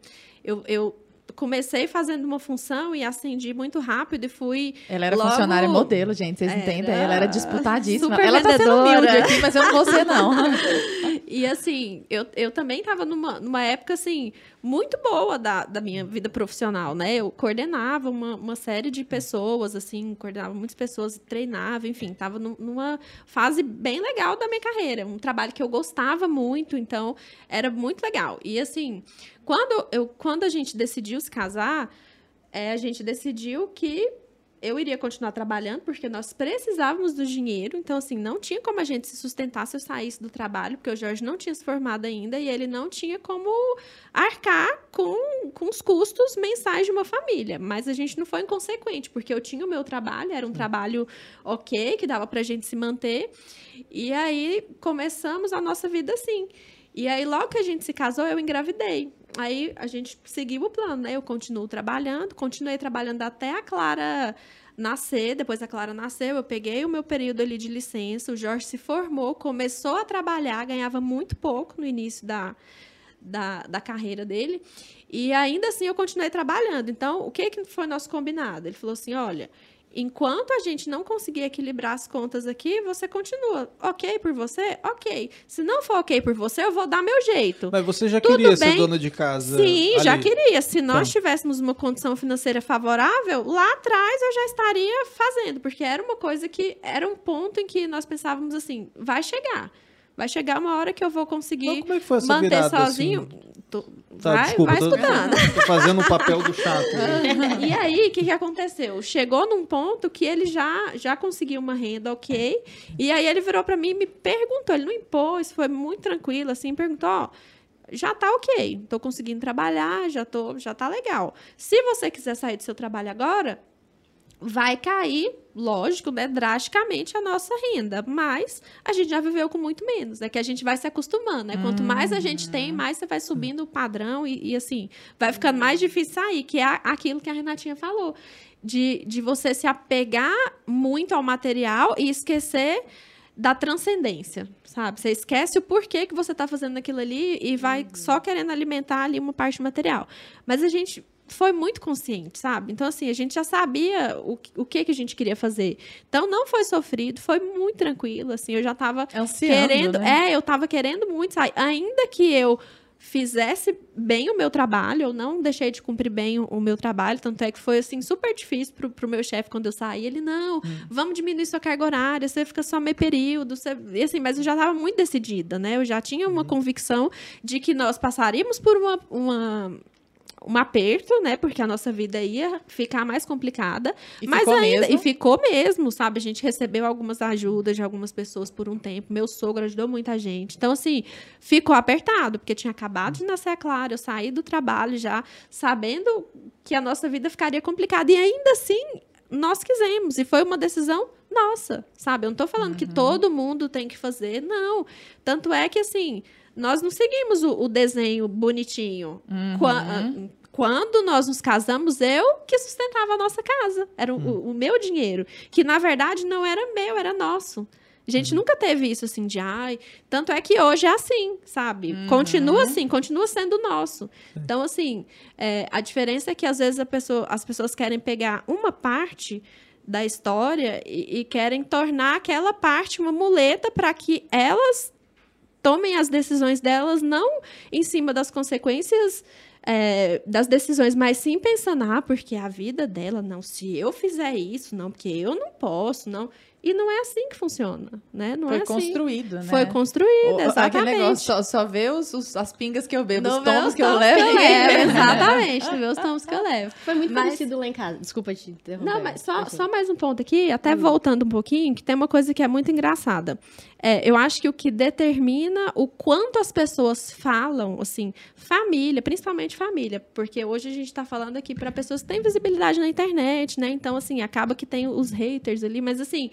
eu, eu comecei fazendo uma função e acendi muito rápido e fui. Ela era Logo- funcionária modelo, gente. Vocês Era entendem? Ela era disputadíssima. super Ela tá sendo vendedora. humilde aqui, mas eu não vou ser, não. E assim, eu, eu também estava numa, numa época assim, muito boa da, da minha vida profissional, né? Eu coordenava uma, uma série de pessoas, assim, coordenava muitas pessoas, treinava, enfim, estava numa fase bem legal da minha carreira. Um trabalho que eu gostava muito, então era muito legal. E assim, quando, eu, quando a gente decidiu se casar, é, a gente decidiu que eu iria continuar trabalhando porque nós precisávamos do dinheiro. Então, assim, não tinha como a gente se sustentar se eu saísse do trabalho, porque o Jorge não tinha se formado ainda e ele não tinha como arcar com, com os custos mensais de uma família. Mas a gente não foi inconsequente, porque eu tinha o meu trabalho, era um trabalho ok, que dava pra gente se manter. E aí começamos a nossa vida assim. E aí, logo que a gente se casou, eu engravidei. Aí a gente seguiu o plano, né? Eu continuo trabalhando, continuei trabalhando até a Clara nascer. Depois a Clara nasceu, eu peguei o meu período ali de licença. O Jorge se formou, começou a trabalhar, ganhava muito pouco no início da, da, da carreira dele. E ainda assim eu continuei trabalhando. Então, o que, que foi nosso combinado? Ele falou assim: olha enquanto a gente não conseguir equilibrar as contas aqui, você continua. Ok por você? Ok. Se não for ok por você, eu vou dar meu jeito. Mas você já Tudo queria bem? ser dona de casa? Sim, ali. já queria. Se nós Tá. tivéssemos uma condição financeira favorável, lá atrás eu já estaria fazendo, porque era uma coisa que era um ponto em que nós pensávamos assim, vai chegar. Vai chegar uma hora que eu vou Então, conseguir como é manter virada, sozinho. assim? Tô- Tá, vai, desculpa, vai tô, estudando. tô fazendo o papel do chato. né? e aí, o que, que aconteceu? Chegou num ponto que ele já, já conseguiu uma renda ok. E aí ele virou pra mim e me perguntou. Ele não impôs, foi muito tranquilo, assim, perguntou, ó. Já tá ok, tô conseguindo trabalhar, já, tô, já tá legal. Se você quiser sair do seu trabalho agora, vai cair, lógico, né, drasticamente a nossa renda, mas a gente já viveu com muito menos, é que a gente vai se acostumando, né? Quanto mais a gente tem, mais você vai subindo o padrão e, e, assim, vai ficando mais difícil sair, que é aquilo que a Renatinha falou, de, de você se apegar muito ao material e esquecer da transcendência, sabe? Você esquece o porquê que você está fazendo aquilo ali e vai só querendo alimentar ali uma parte material. Mas a gente foi muito consciente, sabe? Então, assim, a gente já sabia o, que- o que, que a gente queria fazer. Então, não foi sofrido, foi muito tranquilo, assim, eu já estava Ansiando, querendo, né? é, eu tava querendo muito sair. Ainda que eu fizesse bem o meu trabalho, eu não deixei de cumprir bem o, o meu trabalho, tanto é que foi assim super difícil pro, pro meu chefe quando eu saí, ele não, vamos diminuir sua carga horária, você fica só meio período, você... e assim, mas eu já estava muito decidida, né? Eu já tinha uma convicção de que nós passaríamos por uma, uma um aperto, né? Porque a nossa vida ia ficar mais complicada. E mas ainda, mesmo? e ficou mesmo, sabe? A gente recebeu algumas ajudas de algumas pessoas por um tempo. Meu sogro ajudou muita gente. Então, assim, ficou apertado, porque tinha acabado de nascer a Clara, eu saí do trabalho já, sabendo que a nossa vida ficaria complicada. E ainda assim, nós quisemos. E foi uma decisão nossa, sabe? Eu não tô falando que todo mundo tem que fazer, não. Tanto é que, assim, nós não seguimos o, o desenho bonitinho. Qua- ah, Quando nós nos casamos, eu que sustentava a nossa casa. Era o, o- o meu dinheiro. Que, na verdade, não era meu, era nosso. A gente nunca teve isso assim de ai. Tanto é que hoje é assim, sabe? Continua assim, continua sendo nosso. Então, assim, é, a diferença é que às vezes pessoa- as pessoas querem pegar uma parte da história e, e querem tornar aquela parte uma muleta para que elas tomem as decisões delas não em cima das consequências é, das decisões, mas sim pensando, ah, porque a vida dela, não, se eu fizer isso, não, porque eu não posso, não. E não é assim que funciona, né? Não Foi é assim. construído, né? Foi construída, O- exatamente. Aquele negócio, só, só vê os, os- as pingas que eu bebo, Não os tomos os que eu levo. ninguém vê. Exatamente, não vê os tomos que eu levo. Foi muito Mas- parecido lá em casa. Desculpa te interromper. Não, mas só, Assim. só mais um ponto aqui, até voltando um pouquinho, que tem uma coisa que é muito engraçada. É, eu acho que o que determina o quanto as pessoas falam, assim, família, principalmente família, porque hoje a gente está falando aqui para pessoas que têm visibilidade na internet, né? Então, assim, acaba que tem os haters ali, mas assim.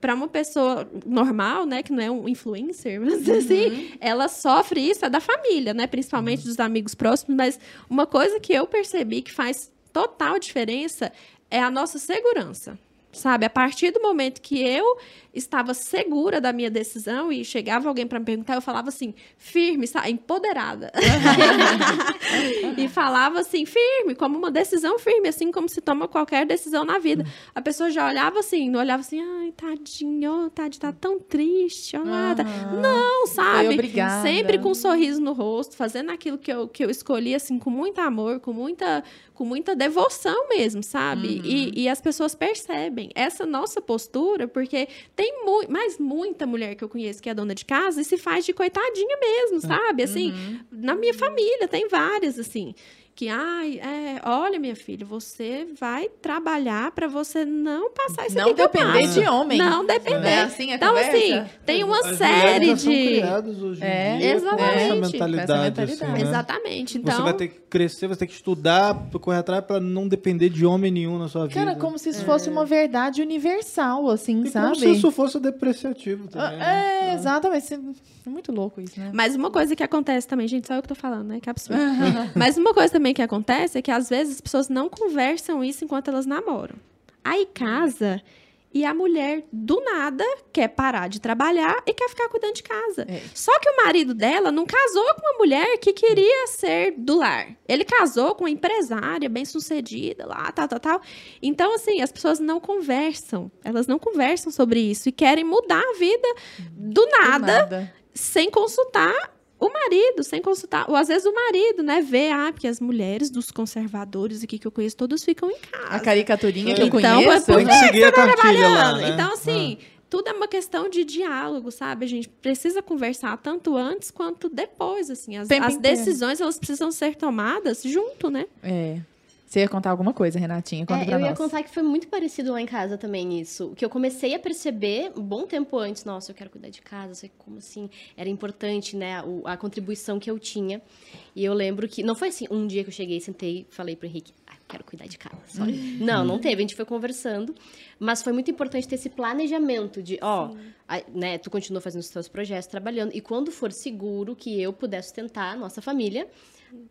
para uma pessoa normal, né, que não é um influencer, mas assim, ela sofre isso é da família, né, principalmente dos amigos próximos, mas uma coisa que eu percebi que faz total diferença é a nossa segurança. Sabe, a partir do momento que eu estava segura da minha decisão e chegava alguém para me perguntar, eu falava assim, firme, sabe, empoderada. e falava assim, firme, como uma decisão firme, assim como se toma qualquer decisão na vida. A pessoa já olhava assim, não olhava assim, ai, tadinho, tadinho, tá tão triste, ó, nada. Não, sabe? Sempre com um sorriso no rosto, fazendo aquilo que eu, que eu escolhi, assim, com muito amor, com muita, com muita devoção mesmo, sabe? E, e as pessoas percebem essa nossa postura, porque tem mu mais muita mulher que eu conheço que é dona de casa e se faz de coitadinha mesmo, sabe? Assim, na minha família tem várias, assim. Que, ai, é, olha, minha filha, você vai trabalhar para você não passar isso Não aqui que eu depender de homem. Não depender. Não é assim a então, conversa? assim, tem uma As série de. hoje em É, dia com exatamente. essa Com essa mentalidade. mentalidade. assim, né? Exatamente. Então, Você vai ter que crescer, você tem que estudar, correr atrás para não depender de homem nenhum na sua vida. Cara, como se isso fosse uma verdade universal, assim, e sabe? como se isso fosse depreciativo também. né? É, exatamente. É muito louco isso, né? Mas uma coisa que acontece também, gente, só eu que tô falando, né? Que absurdo. Mas uma coisa também que acontece é que às vezes as pessoas não conversam isso enquanto elas namoram. Aí casa e a mulher do nada quer parar de trabalhar e quer ficar cuidando de casa. É. Só que o marido dela não casou com uma mulher que queria ser do lar. Ele casou com uma empresária bem-sucedida lá, tal, tal, tal. Então, assim, as pessoas não conversam. Elas não conversam sobre isso e querem mudar a vida do nada Nada. sem consultar o marido, sem consultar. Ou às vezes o marido, né? Vê, ah, porque as mulheres dos conservadores aqui que eu conheço, todos ficam em casa. A caricaturinha que eu Então, conheço. por Tem que seguir a cartilha lá, trabalhando. né? Então, assim, tudo é uma questão de diálogo, sabe? A gente precisa conversar tanto antes quanto depois, assim. As, as decisões, elas precisam ser tomadas junto, né? É. Você ia contar alguma coisa, Renatinha? Conta É, pra eu ia nós. contar que foi muito parecido lá em casa também isso. Que eu comecei a perceber um bom tempo antes, nossa, eu quero cuidar de casa, sei como assim, era importante, né, o- a contribuição que eu tinha. E eu lembro que não foi assim, um dia que eu cheguei, sentei e falei pro Henrique, ah, quero cuidar de casa. Só- Não, não teve, a gente foi conversando, mas foi muito importante ter esse planejamento de, ó, a- né, tu continua fazendo os teus projetos, trabalhando, e quando for seguro que eu puder sustentar a nossa família,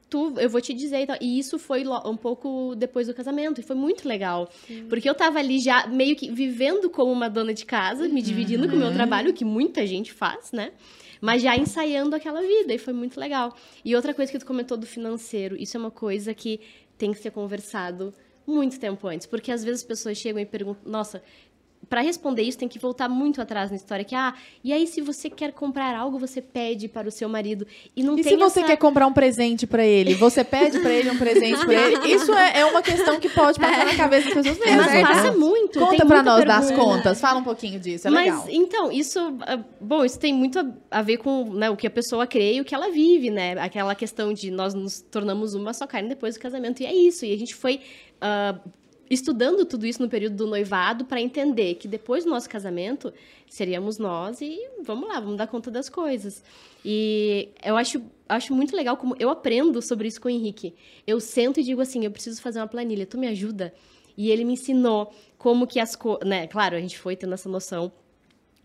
tu, eu vou te dizer e tal. E isso foi um pouco depois do casamento, e foi muito legal. Porque eu tava ali já meio que vivendo como uma dona de casa, me dividindo com o meu trabalho, o que muita gente faz, né? Mas já ensaiando aquela vida, e foi muito legal. E outra coisa que tu comentou do financeiro, isso é uma coisa que tem que ser conversado muito tempo antes. Porque às vezes as pessoas chegam e perguntam, nossa. Pra responder isso, tem que voltar muito atrás na história. Que, ah, e aí se você quer comprar algo, você pede para o seu marido. E não E tem se você essa... quer comprar um presente pra ele, você pede pra ele um presente pra ele? Isso é, é uma questão que pode passar na cabeça das pessoas mesmo. Mas passa muito. Conta muita nós das pergunta. contas. Fala um pouquinho disso, é Mas, legal. então, isso... ah, Bom, isso tem muito a- ver com né, o que a pessoa crê e o que ela vive, né? Aquela questão de nós nos tornamos uma só carne depois do casamento. E é isso. E a gente foi... ah, estudando tudo isso no período do noivado para entender que depois do nosso casamento seríamos nós e vamos lá, vamos dar conta das coisas. E eu acho, acho muito legal como eu aprendo sobre isso com o Henrique. Eu sento e digo assim, eu preciso fazer uma planilha, tu me ajuda? E ele me ensinou como que as coisas, né? Claro, a gente foi tendo essa noção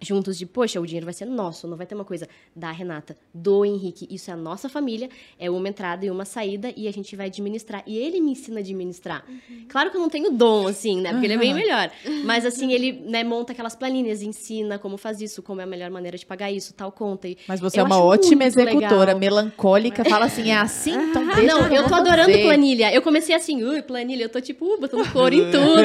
juntos de, poxa, o dinheiro vai ser nosso, não vai ter uma coisa da Renata, do Henrique. Isso é a nossa família, é uma entrada e uma saída e a gente vai administrar. E ele me ensina a administrar. Claro que eu não tenho dom, assim, né? Porque ele é bem Uhum. melhor. Mas, assim, ele né, monta aquelas planilhas, ensina como faz isso, como é a melhor maneira de pagar isso, tal conta. E Mas você é uma ótima executora, legal. melancólica, fala assim, é assim, então deixa Não, que eu tô adorando fazer. planilha. Eu comecei assim, ui, planilha, eu tô tipo, uh, botando cor em tudo.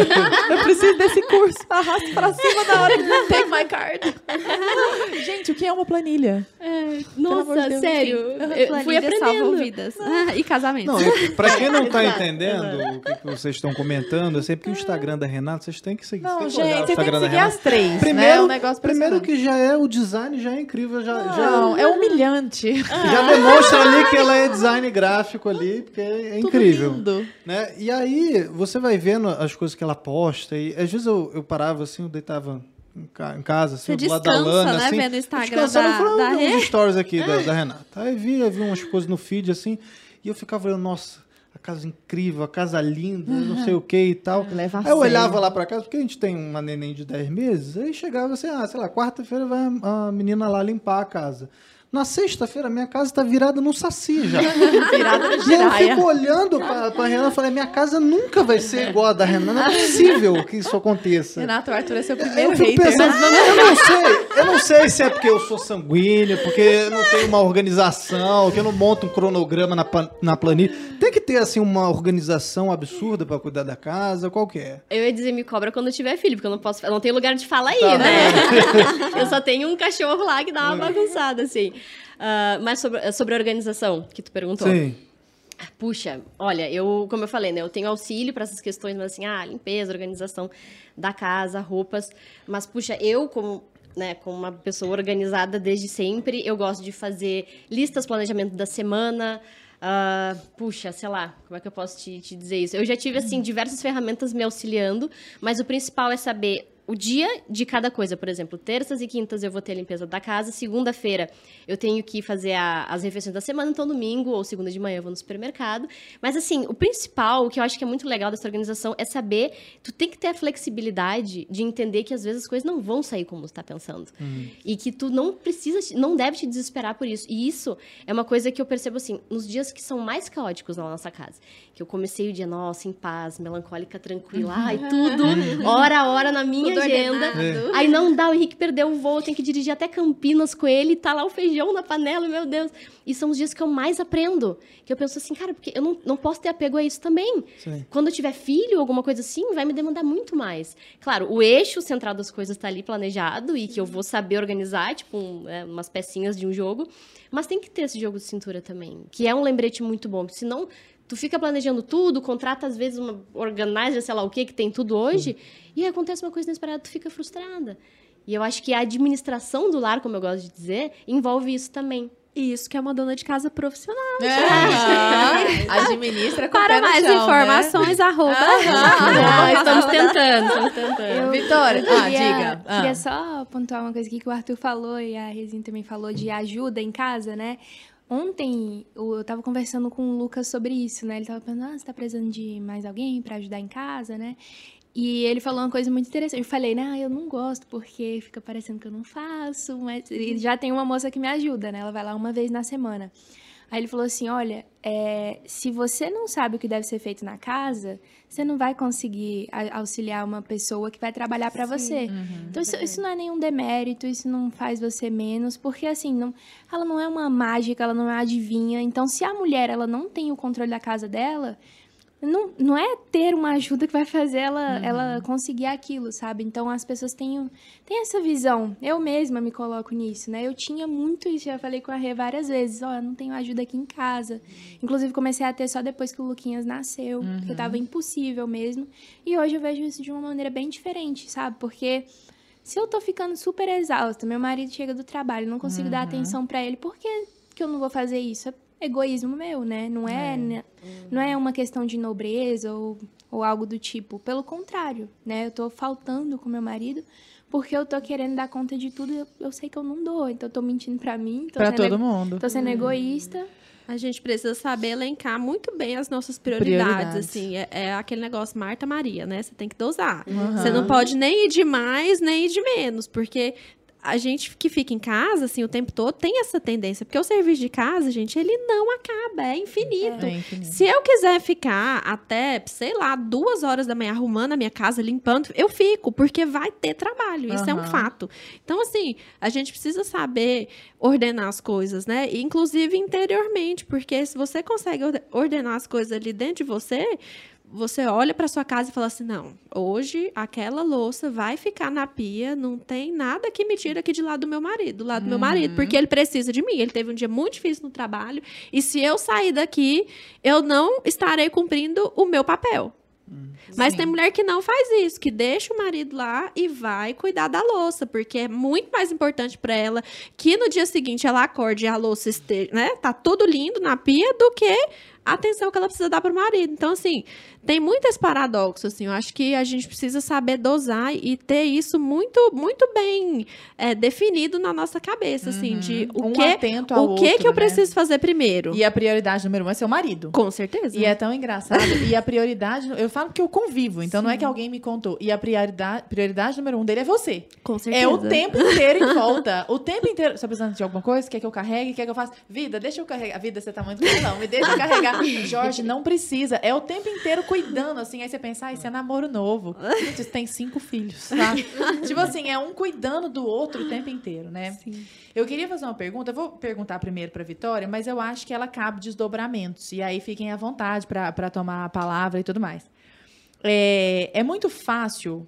Eu preciso desse curso. Arrasta pra cima na hora de take my card. Gente, o que é uma planilha? de Nossa, Deus, sério. Eu fui aprendendo. vidas. Ah, e casamentos. Não, pra quem não tá entendendo o que, que vocês estão comentando, é sempre que o Instagram da Renata, vocês têm que seguir. Não, olhar gente, você tem que seguir as três, né? É Primeiro, um negócio primeiro que já é o design, já é incrível, já, já, Não, é humilhante. já demonstra ali que ela é design gráfico ali, porque é Tudo incrível. lindo. Né? E aí, você vai vendo as coisas que ela posta, e às vezes eu, eu parava assim, eu deitava em ca- em casa, assim, Você do lado da descansa, Lana, né, assim. vendo o Instagram da- eu falei, da "Ah, Rê." uns stories aqui da, da Renata. Aí via, via umas coisas no feed, assim, e eu ficava olhando, nossa, a casa incrível, a casa linda, não sei o que e tal. Leva Aí eu olhava lá pra casa, porque a gente tem uma neném de 10 meses, aí chegava assim, ah, sei lá, quarta-feira vai a menina lá limpar a casa. Na sexta-feira, minha casa tá virada num saci já. Virada no E aí eu fico olhando pra, pra Renata e falei, minha casa nunca vai ser igual a da Renata. Não é possível que isso aconteça. Renato Arthur é seu primeiro Eu fico hater. pensando, eu não sei, eu não sei se é porque eu sou sanguíneo, porque eu não tenho uma organização, que eu não monto um cronograma na, na planilha. Que ter, assim, uma organização absurda pra cuidar da casa, qual que é? Eu ia dizer me cobra quando eu tiver filho, porque eu não posso, eu não tenho lugar de fala aí, Tá. né? eu só tenho um cachorro lá que dá uma bagunçada, assim. Ah, mas sobre, sobre a organização, que tu perguntou. Sim. Puxa, olha, eu, como eu falei, né, eu tenho auxílio para essas questões, mas assim, ah, limpeza, organização da casa, roupas, mas puxa, eu como, né, como uma pessoa organizada desde sempre, eu gosto de fazer listas, planejamento da semana, Ah, puxa, sei lá, como é que eu posso te, te dizer isso? Eu já tive, assim, diversas ferramentas me auxiliando, mas o principal é saber o dia de cada coisa. Por exemplo, terças e quintas eu vou ter a limpeza da casa, segunda-feira eu tenho que fazer a- as refeições da semana, então domingo ou segunda de manhã eu vou no supermercado. Mas assim, o principal, o que eu acho que é muito legal dessa organização é saber, tu tem que ter a flexibilidade de entender que às vezes as coisas não vão sair como tu tá pensando. E que tu não precisa, não deve te desesperar por isso. E isso é uma coisa que eu percebo assim, nos dias que são mais caóticos na nossa casa. Que eu comecei o dia, nossa, em paz, melancólica, tranquila, ai, tudo, hora a hora na minha Tudo agenda. ordenado. Aí não dá, o Henrique perdeu o voo, tem que dirigir até Campinas com ele, tá lá o feijão na panela, meu Deus. E são os dias que eu mais aprendo. Que eu penso assim, cara, porque eu não, não posso ter apego a isso também. Sim. Quando eu tiver filho, alguma coisa assim, vai me demandar muito mais. Claro, o eixo central das coisas tá ali planejado e que eu vou saber organizar, tipo, um, é, umas pecinhas de um jogo. Mas tem que ter esse jogo de cintura também, que é um lembrete muito bom. porque Senão, tu fica planejando tudo, contrata às vezes uma organizer, sei lá o que, que tem tudo hoje, e aí acontece uma coisa inesperada, tu fica frustrada. E eu acho que a administração do lar, como eu gosto de dizer, envolve isso também. E isso que é uma dona de casa profissional. É. Administra com Para mais chão, né? informações, arroba. Ah, estamos tentando, estamos tentando. Vitória, ah, diga. Ah. queria só pontuar uma coisa aqui que o Arthur falou e a Resine também falou de ajuda em casa, né? Ontem eu tava conversando com o Lucas sobre isso, né? Ele tava pensando, ah, você tá precisando de mais alguém pra ajudar em casa, né? E ele falou uma coisa muito interessante. Eu falei, né, eu não gosto porque fica parecendo que eu não faço, mas e já tem uma moça que me ajuda, né? Ela vai lá uma vez na semana. Aí ele falou assim: olha, é, se você não sabe o que deve ser feito na casa, você não vai conseguir auxiliar uma pessoa que vai trabalhar para você. então isso, isso não é nenhum demérito, isso não faz você menos, porque assim, não, ela não é uma mágica, ela não é uma adivinha. Então, se a mulher ela não tem o controle da casa dela, não, não é ter uma ajuda que vai fazer ela, ela conseguir aquilo, sabe? Então as pessoas têm, têm essa visão. Eu mesma me coloco nisso, né? Eu tinha muito isso, já falei com a Rê várias vezes. Ó, eu não tenho ajuda aqui em casa. Inclusive comecei a ter só depois que o Luquinhas nasceu, porque tava impossível mesmo. E hoje eu vejo isso de uma maneira bem diferente, sabe? Porque se eu tô ficando super exausta, meu marido chega do trabalho, não consigo dar atenção pra ele, por que, que eu não vou fazer isso? É egoísmo meu, né? Não é, né? não é uma questão de nobreza ou, ou algo do tipo. Pelo contrário, né? Eu tô faltando com meu marido porque eu tô querendo dar conta de tudo e eu, eu sei que eu não dou. Então eu tô mentindo pra mim, tô Pra sendo, todo mundo. tô sendo egoísta. A gente precisa saber elencar muito bem as nossas prioridades, Prioridades. assim. É, é aquele negócio Marta Maria, né? Você tem que dosar. Você não pode nem ir de mais, nem ir de menos, porque a gente que fica em casa, assim, o tempo todo, tem essa tendência. Porque o serviço de casa, gente, ele não acaba, é infinito. É infinito. Se eu quiser ficar até, sei lá, duas horas da manhã arrumando a minha casa, limpando, eu fico, porque vai ter trabalho. Isso é um fato. Então, assim, a gente precisa saber ordenar as coisas, né? Inclusive interiormente, porque se você consegue orde- ordenar as coisas ali dentro de você, você olha para sua casa e fala assim: não, hoje aquela louça vai ficar na pia, não tem nada que me tira aqui de lado do meu marido, do lado do meu marido, porque ele precisa de mim. Ele teve um dia muito difícil no trabalho, e se eu sair daqui, eu não estarei cumprindo o meu papel. Mas Sim. tem mulher que não faz isso, que deixa o marido lá e vai cuidar da louça, porque é muito mais importante pra ela que no dia seguinte ela acorde e a louça esteja, né? Tá tudo lindo na pia do que a atenção que ela precisa dar pro marido. Então, assim, tem muito esse paradoxo, assim. Eu acho que a gente precisa saber dosar e ter isso muito, muito bem é, definido na nossa cabeça, assim, de o Um que, atento ao o que que outro, eu né? preciso fazer primeiro. E a prioridade número um é seu marido. Com certeza. E é tão engraçado. e a prioridade. Eu falo que eu convivo, então não é que alguém me contou. E a prioridade, prioridade número um dele é você. Com certeza. É o tempo inteiro em volta. O tempo inteiro. Você tá precisando de alguma coisa? Quer que eu carregue? Quer que eu faça? Vida, deixa eu carregar. Vida, você tá muito não. Me deixa carregar. Jorge, não precisa. É o tempo inteiro cuidando, assim. Aí você pensa, ah, isso é namoro novo. Gente, tem cinco filhos, tá? tipo assim, é um cuidando do outro o tempo inteiro, né? Eu queria fazer uma pergunta. Eu vou perguntar primeiro pra Vitória, mas eu acho que ela cabe desdobramentos. E aí fiquem à vontade pra pra tomar a palavra e tudo mais. É, é muito fácil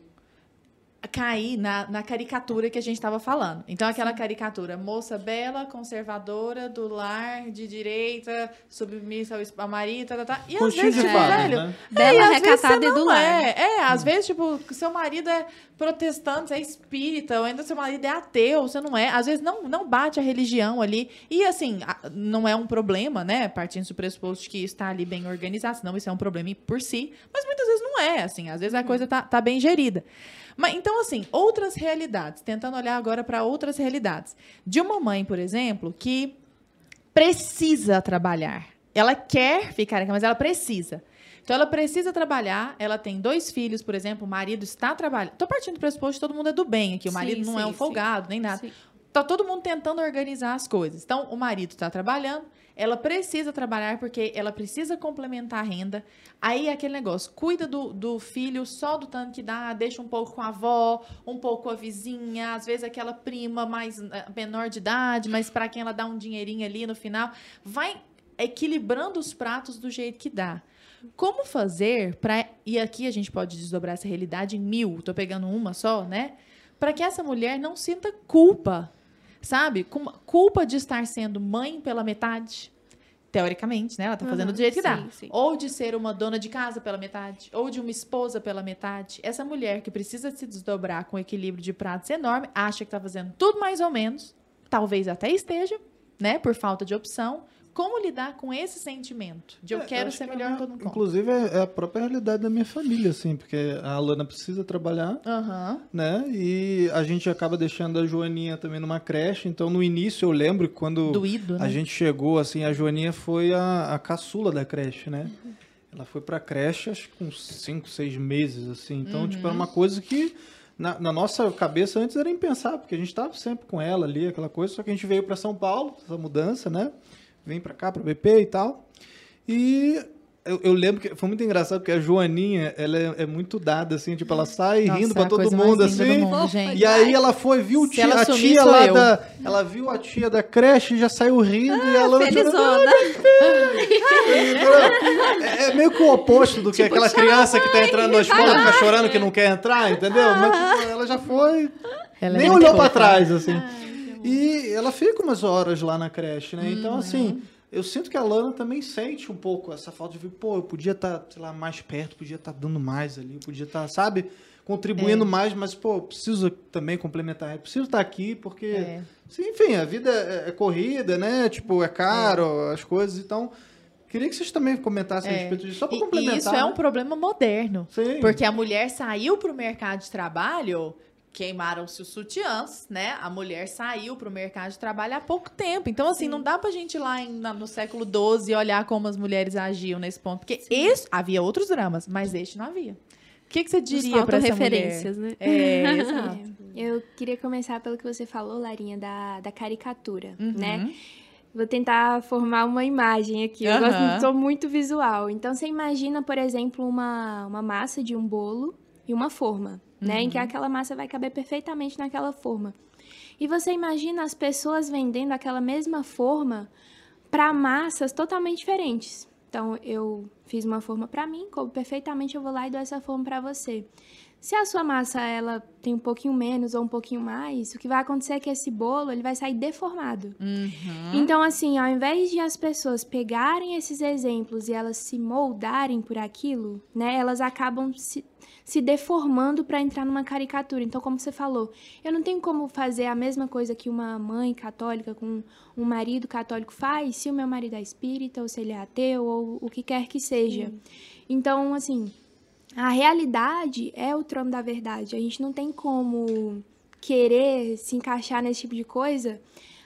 cair na, na caricatura que a gente estava falando. Então, aquela caricatura, moça bela, conservadora, do lar, de direita, submissa ao marido, tá, tá, tá. E às vezes, tipo, velho, né? Bela, e às vezes recatada e do lar. É, é, às vezes, tipo, seu marido é protestante, você é espírita, ou ainda seu marido é ateu, você não é. Às vezes não, não bate a religião ali. E assim, a- não é um problema, né? Partindo do pressuposto de que está ali bem organizado, senão isso é um problema por si. Mas muitas vezes não é, assim. Às vezes a coisa tá, tá bem gerida. Mas, então, assim, outras realidades. Tentando olhar agora para outras realidades. De uma mãe, por exemplo, que precisa trabalhar. Ela quer ficar aqui, mas ela precisa. Então, ela precisa trabalhar. Ela tem dois filhos, por exemplo. O marido está trabalhando. Estou partindo do pressuposto que todo mundo é do bem aqui. O Sim, marido não é sim, um sim. folgado, nem nada. Sim. Tá todo mundo tentando organizar as coisas. Então, o marido está trabalhando, ela precisa trabalhar porque ela precisa complementar a renda. Aí é aquele negócio, cuida do, do filho só do tanto que dá, deixa um pouco com a avó, um pouco com a vizinha, às vezes aquela prima mais eh, menor de idade, mas para quem ela dá um dinheirinho ali no final. Vai equilibrando os pratos do jeito que dá. Como fazer para. E aqui a gente pode desdobrar essa realidade em mil, tô pegando uma só, né? Para que essa mulher não sinta culpa, sabe? Com- Culpa de estar sendo mãe pela metade. Teoricamente, né? Ela tá fazendo Aham, do jeito que dá. sim, sim. Ou de ser uma dona de casa pela metade, ou de uma esposa pela metade. Essa mulher que precisa se desdobrar com equilíbrio de pratos enorme, acha que tá fazendo tudo mais ou menos, talvez até esteja, né? Por falta de opção. Como lidar com esse sentimento de eu É, quero acho ser melhor é, que todo mundo? Inclusive, é é a própria realidade da minha família, assim, porque a Alana precisa trabalhar, Aham. né? E a gente acaba deixando a Joaninha também numa creche. Então, no início, eu lembro que quando Doído, né? a gente chegou, assim, a Joaninha foi a, a caçula da creche, né? Ela foi pra creche, acho que com cinco, seis meses, assim. Então, tipo, era uma coisa que na, na nossa cabeça antes era impensável, porque a gente estava sempre com ela ali, aquela coisa. Só que a gente veio para São Paulo, essa mudança, né? Vem para cá, para BP e tal. E eu, eu lembro que foi muito engraçado, porque a Joaninha, ela é, é muito dada, assim, tipo, ela sai Nossa, rindo é para a todo mundo, assim. mundo. E aí ela foi, viu tia, ela a sumir, tia lá eu. da. Ela viu a tia da creche e já saiu rindo e ela Felizona. é, é meio que o oposto do que Tipo, aquela criança que tá entrando na escola, fica chorando que não quer entrar, entendeu? Mas tipo, ela já foi. Ela é nem muito olhou pra fofa. trás, assim. E ela fica umas horas lá na creche, né? Então, assim, eu sinto que a Lana também sente um pouco essa falta de pô, eu podia estar, sei lá, mais perto, podia estar dando mais ali, podia estar, sabe, contribuindo mais, mas, pô, preciso também complementar, preciso estar aqui, porque, É. sim, enfim, a vida é, é corrida, né? Tipo, é caro, as coisas, então. Queria que vocês também comentassem a É. respeito disso, só pra E- complementar. E isso é um né? problema moderno. Sim. Porque a mulher saiu para o mercado de trabalho, queimaram-se os sutiãs, né? A mulher saiu para o mercado de trabalho há pouco tempo. Então, assim, não dá pra gente ir lá em- na- no século XII e olhar como as mulheres agiam nesse ponto. Porque esse, havia outros dramas, mas este não havia. O que, que você diria para essa referências, mulher? né? É, exato. Eu queria começar pelo que você falou, Larinha, da, da caricatura, Uhum. né? Vou tentar formar uma imagem aqui. Eu Aham. gosto, sou muito visual. Então, você imagina, por exemplo, uma, uma massa de um bolo e uma forma, né? Em que aquela massa vai caber perfeitamente naquela forma. E você imagina as pessoas vendendo aquela mesma forma para massas totalmente diferentes. Então, eu fiz uma forma para mim, coube perfeitamente, eu vou lá e dou essa forma para você. Se a sua massa ela tem um pouquinho menos ou um pouquinho mais, o que vai acontecer é que esse bolo ele vai sair deformado. Uhum. Então, assim, ao invés de as pessoas pegarem esses exemplos e elas se moldarem por aquilo, né, elas acabam se, se deformando para entrar numa caricatura. Então, como você falou, eu não tenho como fazer a mesma coisa que uma mãe católica com um marido católico faz, se o meu marido é espírita, ou se ele é ateu, ou o que quer que seja. Então, assim, a realidade é o trono da verdade. A gente não tem como querer se encaixar nesse tipo de coisa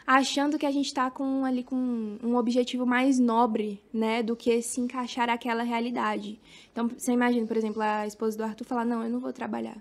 achando que a gente está com ali com um objetivo mais nobre, né, do que se encaixar aquela realidade. Então, você imagina, por exemplo, a esposa do Arthur falar: "Não, eu não vou trabalhar".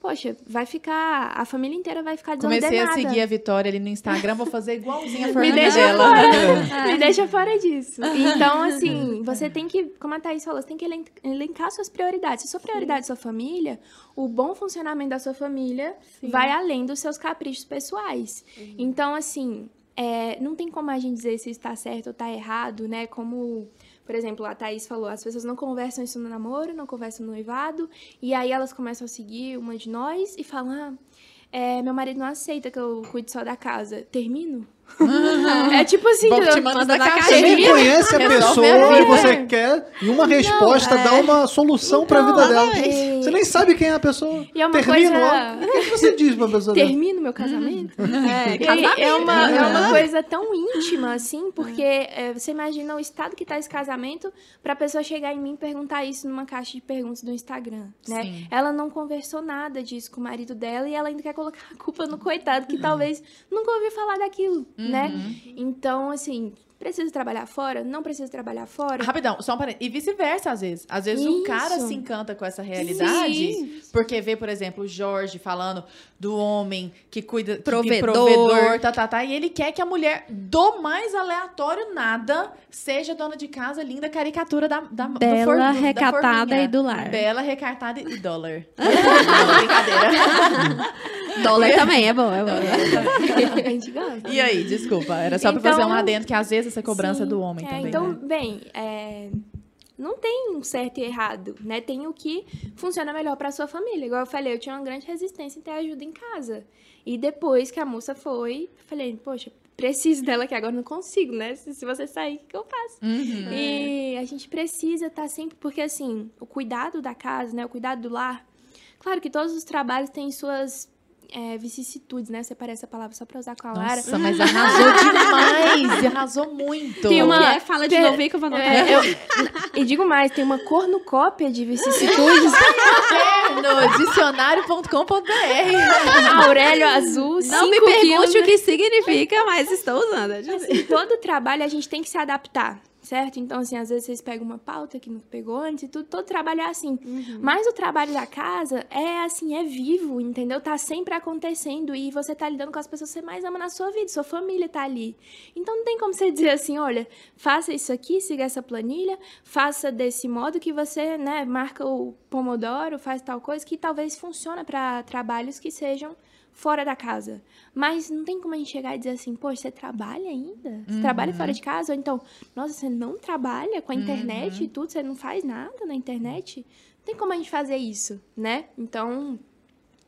Poxa, vai ficar, a família inteira vai ficar desordenada. Comecei a seguir a Vitória ali no Instagram, vou fazer igualzinho a Me Fernanda deixa dela. fora. Me deixa fora disso. Então, assim, você tem que, como a Thaís falou, você tem que elen- elencar suas prioridades. Se a sua prioridade é sua família, o bom funcionamento da sua família vai além dos seus caprichos pessoais. Então, assim, é, não tem como a gente dizer se está certo ou está errado, né? Como Por exemplo, a Thaís falou, as pessoas não conversam isso no namoro, não conversam no noivado, e aí elas começam a seguir uma de nós e falam, ah, é, meu marido não aceita que eu cuide só da casa. Termino? É tipo assim, Vamos te mandar da Você caixa. nem conhece a pessoa e você quer, e uma resposta é. dá uma solução pra vida dela. exatamente. Você nem sabe quem é a pessoa. E é uma Termina coisa-. O que você diz pra pessoa dela? termino meu casamento? É, E aí, é, uma, é uma coisa tão íntima, assim, porque é, você imagina o estado que tá esse casamento pra pessoa chegar em mim e perguntar isso numa caixa de perguntas do Instagram, né? Sim. Ela não conversou nada disso com o marido dela e ela ainda quer colocar a culpa no coitado, que talvez nunca ouviu falar daquilo, né? Então, assim, precisa trabalhar fora? Não precisa trabalhar fora? Rapidão, só um parênteses. E vice-versa, às vezes. Às vezes o cara se encanta com essa realidade, Sim. porque vê, por exemplo, o Jorge falando do homem que cuida, que- que Provedor. provedor tá, tá, tá, e ele quer que a mulher, do mais aleatório nada, seja dona de casa, linda caricatura da, da do Bela, for- do- da recatada forminha. e do lar. Bela, recatada e dólar. Não, brincadeira. Dólar também é bom, é bom. A gente gosta. E aí, desculpa, era só pra fazer um Então- adendo que às vezes essa cobrança é Sim, do homem é, também. Então, né? bem, é, não tem um certo e errado, né? Tem o que funciona melhor para sua família. Igual eu falei, eu tinha uma grande resistência em ter ajuda em casa. E depois que a moça foi, eu falei, poxa, preciso dela que agora não consigo, né? Se, você sair, o que que eu faço? Uhum. E a gente precisa estar sempre, porque assim, o cuidado da casa, né? O cuidado do lar. Claro que todos os trabalhos têm suas é, vicissitudes, né? Separei essa palavra só pra usar com a Lara. Nossa, mas arrasou demais! Arrasou muito! Tem uma- É, fala de Pe- novo aí que eu vou anotar. É, eu- e digo mais, tem uma cornucópia de vicissitudes. no dicionário.com.br. Aurélio Azul, Não me 5 pergunte quilos. o que significa, mas estou usando. é. Assim, todo trabalho a gente tem que se adaptar, certo? Então, assim, às vezes vocês pegam uma pauta que não pegou antes e tudo, todo trabalho é assim. Mas o trabalho da casa é assim, é vivo, entendeu? Tá sempre acontecendo e você tá lidando com as pessoas que você mais ama na sua vida, sua família tá ali. Então não tem como você dizer assim, olha, faça isso aqui, siga essa planilha, faça desse modo que você, né, marca o pomodoro, faz tal coisa que talvez funcione para trabalhos que sejam fora da casa. Mas não tem como a gente chegar e dizer assim, poxa, você trabalha ainda? Você trabalha fora de casa? Ou então, nossa, você não trabalha com a internet e tudo, você não faz nada na internet? Não tem como a gente fazer isso, né? Então,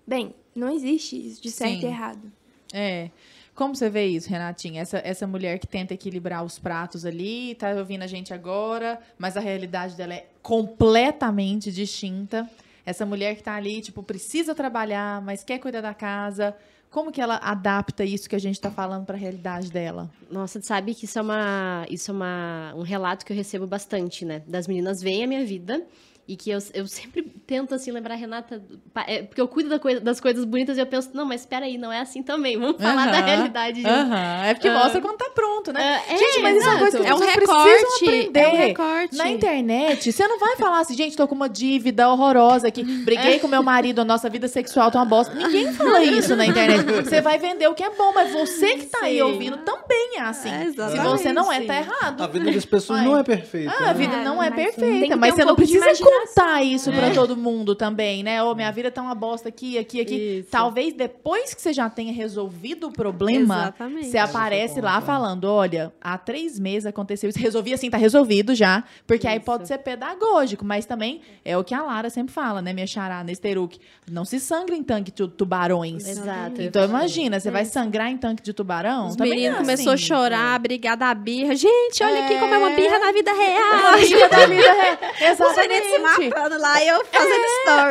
bem, não existe isso de certo Sim. e errado. É. Como você vê isso, Renatinha? Essa, essa mulher que tenta equilibrar os pratos ali, tá ouvindo a gente agora, mas a realidade dela é completamente distinta. Essa mulher que tá ali, tipo, precisa trabalhar, mas quer cuidar da casa. Como que ela adapta isso que a gente tá falando pra realidade dela? Nossa, sabe que isso é uma, isso é uma, um relato que eu recebo bastante, né? Das meninas veem a minha vida e que eu, eu sempre tento, assim, lembrar a Renata, é, porque eu cuido da coi- das coisas bonitas e eu penso, não, mas espera aí, não é assim também, vamos falar da Aham, realidade. junto. Aham. É porque Ah. mostra quando tá pronto, né? É, gente, mas isso é uma coisa que É um recorte. aprender. É um recorte. Na internet, você não vai falar assim, gente, tô com uma dívida horrorosa aqui, briguei com meu marido, a nossa vida sexual tá uma bosta. Ninguém fala isso na internet. Você vai vender o que é bom, mas você que tá aí Sim. ouvindo também é assim. É, Se você não é, tá errado. A vida das pessoas Ai. não é perfeita. Ah, a né? vida É, não é mas perfeita, mas ter você um não precisa. Contar isso pra todo mundo também, né? Ô, minha vida tá uma bosta aqui, aqui, aqui. Isso. Talvez depois que você já tenha resolvido o problema, Exatamente. você aparece lá falando, olha, há três meses aconteceu isso, resolvi assim, tá resolvido já, porque aí Isso. pode ser pedagógico, mas também é o que a Lara sempre fala, né, minha chará, Nesteruk, não se sangra em tanque de tubarões. Exato. Então imagina, você vai sangrar em tanque de tubarão? Os Também é começou a assim. chorar, brigar da birra. Gente, olha aqui como é uma birra na vida real. A vida da vida é, Os meninos se exatamente. Matando lá e eu fazendo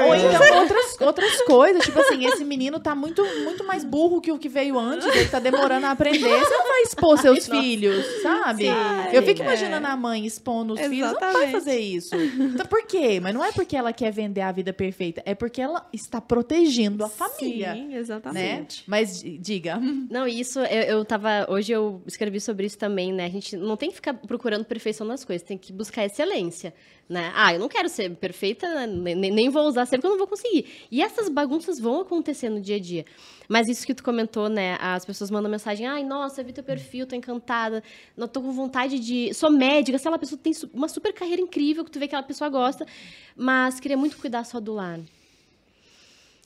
Ou story. então outras, outras coisas, tipo assim, esse menino tá muito, muito mais burro que o que veio antes, ele tá demorando a aprender. Você não vai expor seus filhos, sabe? Eu fico imaginando a mãe expondo os filhos, não vai Exatamente. fazer isso. Então, por quê? Mas não é porque ela quer vender a vida perfeita, é porque ela está protegendo a família, Sim, né? exatamente. Mas d- diga. Não, e isso, eu, eu tava. Hoje eu escrevi sobre isso também, né? A gente não tem que ficar procurando perfeição nas coisas, tem que buscar excelência, né? Ah, eu não quero ser perfeita, né? nem, vou usar sempre, porque eu não vou conseguir. E essas bagunças vão acontecer no dia a dia. Mas isso que tu comentou, né? As pessoas mandam mensagem, ai, nossa, vi teu perfil, tô encantada, não tô com vontade de. Sou médica, sei lá, a pessoa tem uma super carreira incrível que tu vê que aquela pessoa gosta, mas queria muito cuidar só do lar.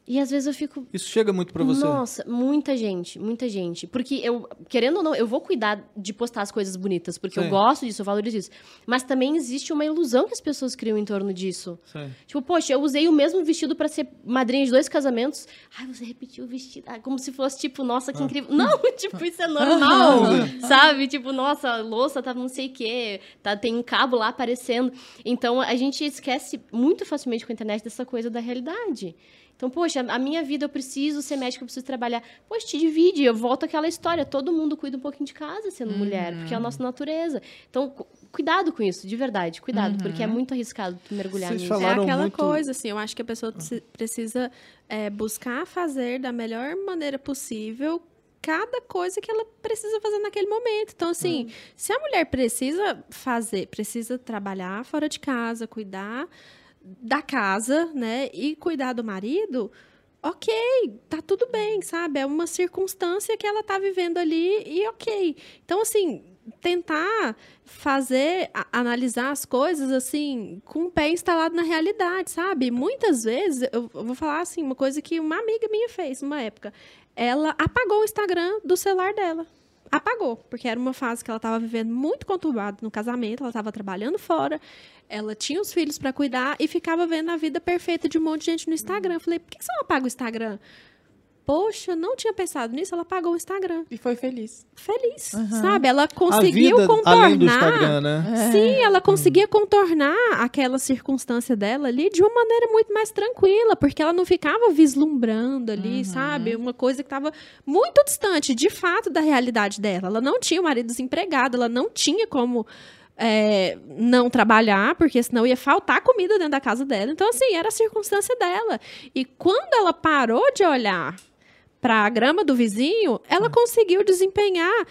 E às vezes eu fico, Isso chega muito pra você? nossa, muita gente, muita gente. Porque eu, querendo ou não, eu vou cuidar de postar as coisas bonitas, porque Sim. eu gosto disso, eu valorizo isso. Mas também existe uma ilusão que as pessoas criam em torno disso. Sim. Tipo, poxa, eu usei o mesmo vestido pra ser madrinha de dois casamentos. Ai, você repetiu o vestido. Ah, como se fosse, tipo, nossa, Ah. que incrível. Não, tipo, isso é normal, sabe? Tipo, nossa, a louça tá não sei o quê, tá, tem um cabo lá aparecendo. Então, a gente esquece muito facilmente com a internet dessa coisa da realidade. Então, poxa, a minha vida eu preciso ser médica, eu preciso trabalhar. Poxa, te divide, eu volto àquela história. Todo mundo cuida um pouquinho de casa sendo mulher, porque é a nossa natureza. Então, cu- cuidado com isso, de verdade, cuidado, porque é muito arriscado tu mergulhar Vocês nisso. falaram é aquela muito- coisa, assim, eu acho que a pessoa preci- precisa é, buscar fazer da melhor maneira possível cada coisa que ela precisa fazer naquele momento. Então, assim, se a mulher precisa fazer, precisa trabalhar fora de casa, cuidar da casa, né, e cuidar do marido, ok, tá tudo bem, sabe? É uma circunstância que ela tá vivendo ali e ok. Então, assim, tentar fazer, a- analisar as coisas, assim, com o pé instalado na realidade, sabe? Muitas vezes, eu, eu vou falar, assim, uma coisa que uma amiga minha fez numa época. Ela apagou o Instagram do celular dela. Apagou, porque era uma fase que ela estava vivendo muito conturbada no casamento, ela estava trabalhando fora, ela tinha os filhos para cuidar e ficava vendo a vida perfeita de um monte de gente no Instagram. Eu falei, por que você não apaga o Instagram? Poxa, não tinha pensado nisso, ela apagou o Instagram. E foi feliz. Feliz, sabe? Ela A conseguiu vida contornar. além do Instagram, né? Sim, ela conseguia contornar aquela circunstância dela ali de uma maneira muito mais tranquila, porque ela não ficava vislumbrando ali, sabe? Uma coisa que estava muito distante, de fato, da realidade dela. Ela não tinha o marido desempregado, ela não tinha como é, não trabalhar, porque senão ia faltar comida dentro da casa dela. Então, assim, era a circunstância dela. E quando ela parou de olhar para a grama do vizinho, ela conseguiu desempenhar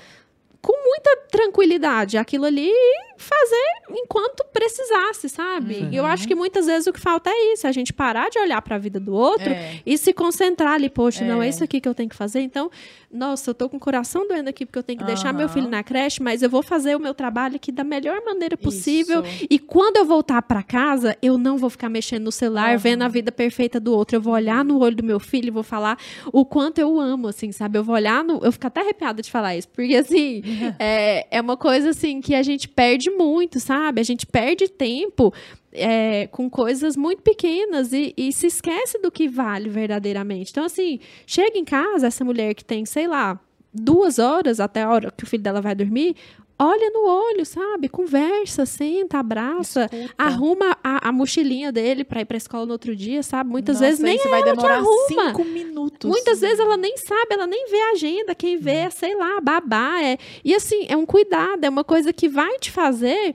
com muita tranquilidade aquilo ali e fazer enquanto precisasse, sabe? E eu acho que muitas vezes o que falta é isso, a gente parar de olhar para a vida do outro É. e se concentrar ali, poxa, não é É. isso aqui que eu tenho que fazer. Então, nossa, eu tô com o coração doendo aqui porque eu tenho que deixar meu filho na creche, mas eu vou fazer o meu trabalho aqui da melhor maneira possível. Isso. E quando eu voltar para casa, eu não vou ficar mexendo no celular, Aham. vendo a vida perfeita do outro. Eu vou olhar no olho do meu filho e vou falar o quanto eu amo, assim, sabe? Eu vou olhar no. Eu fico até arrepiada de falar isso, porque, assim, é, é uma coisa, assim, que a gente perde muito, sabe? A gente perde tempo. é, com coisas muito pequenas e, e se esquece do que vale verdadeiramente. Então, assim, chega em casa, essa mulher que tem, sei lá, duas horas até a hora que o filho dela vai dormir, olha no olho, sabe? Conversa, senta, abraça, Escuta. arruma a, a mochilinha dele pra ir pra escola no outro dia, sabe? Muitas Nossa, vezes nem isso vai ela que demorar arruma. cinco minutos. Muitas vezes ela nem sabe, ela nem vê a agenda, quem vê é, sei lá, babá. É... E assim, é um cuidado, é uma coisa que vai te fazer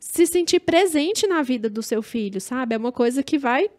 se sentir presente na vida do seu filho, sabe? É uma coisa que vai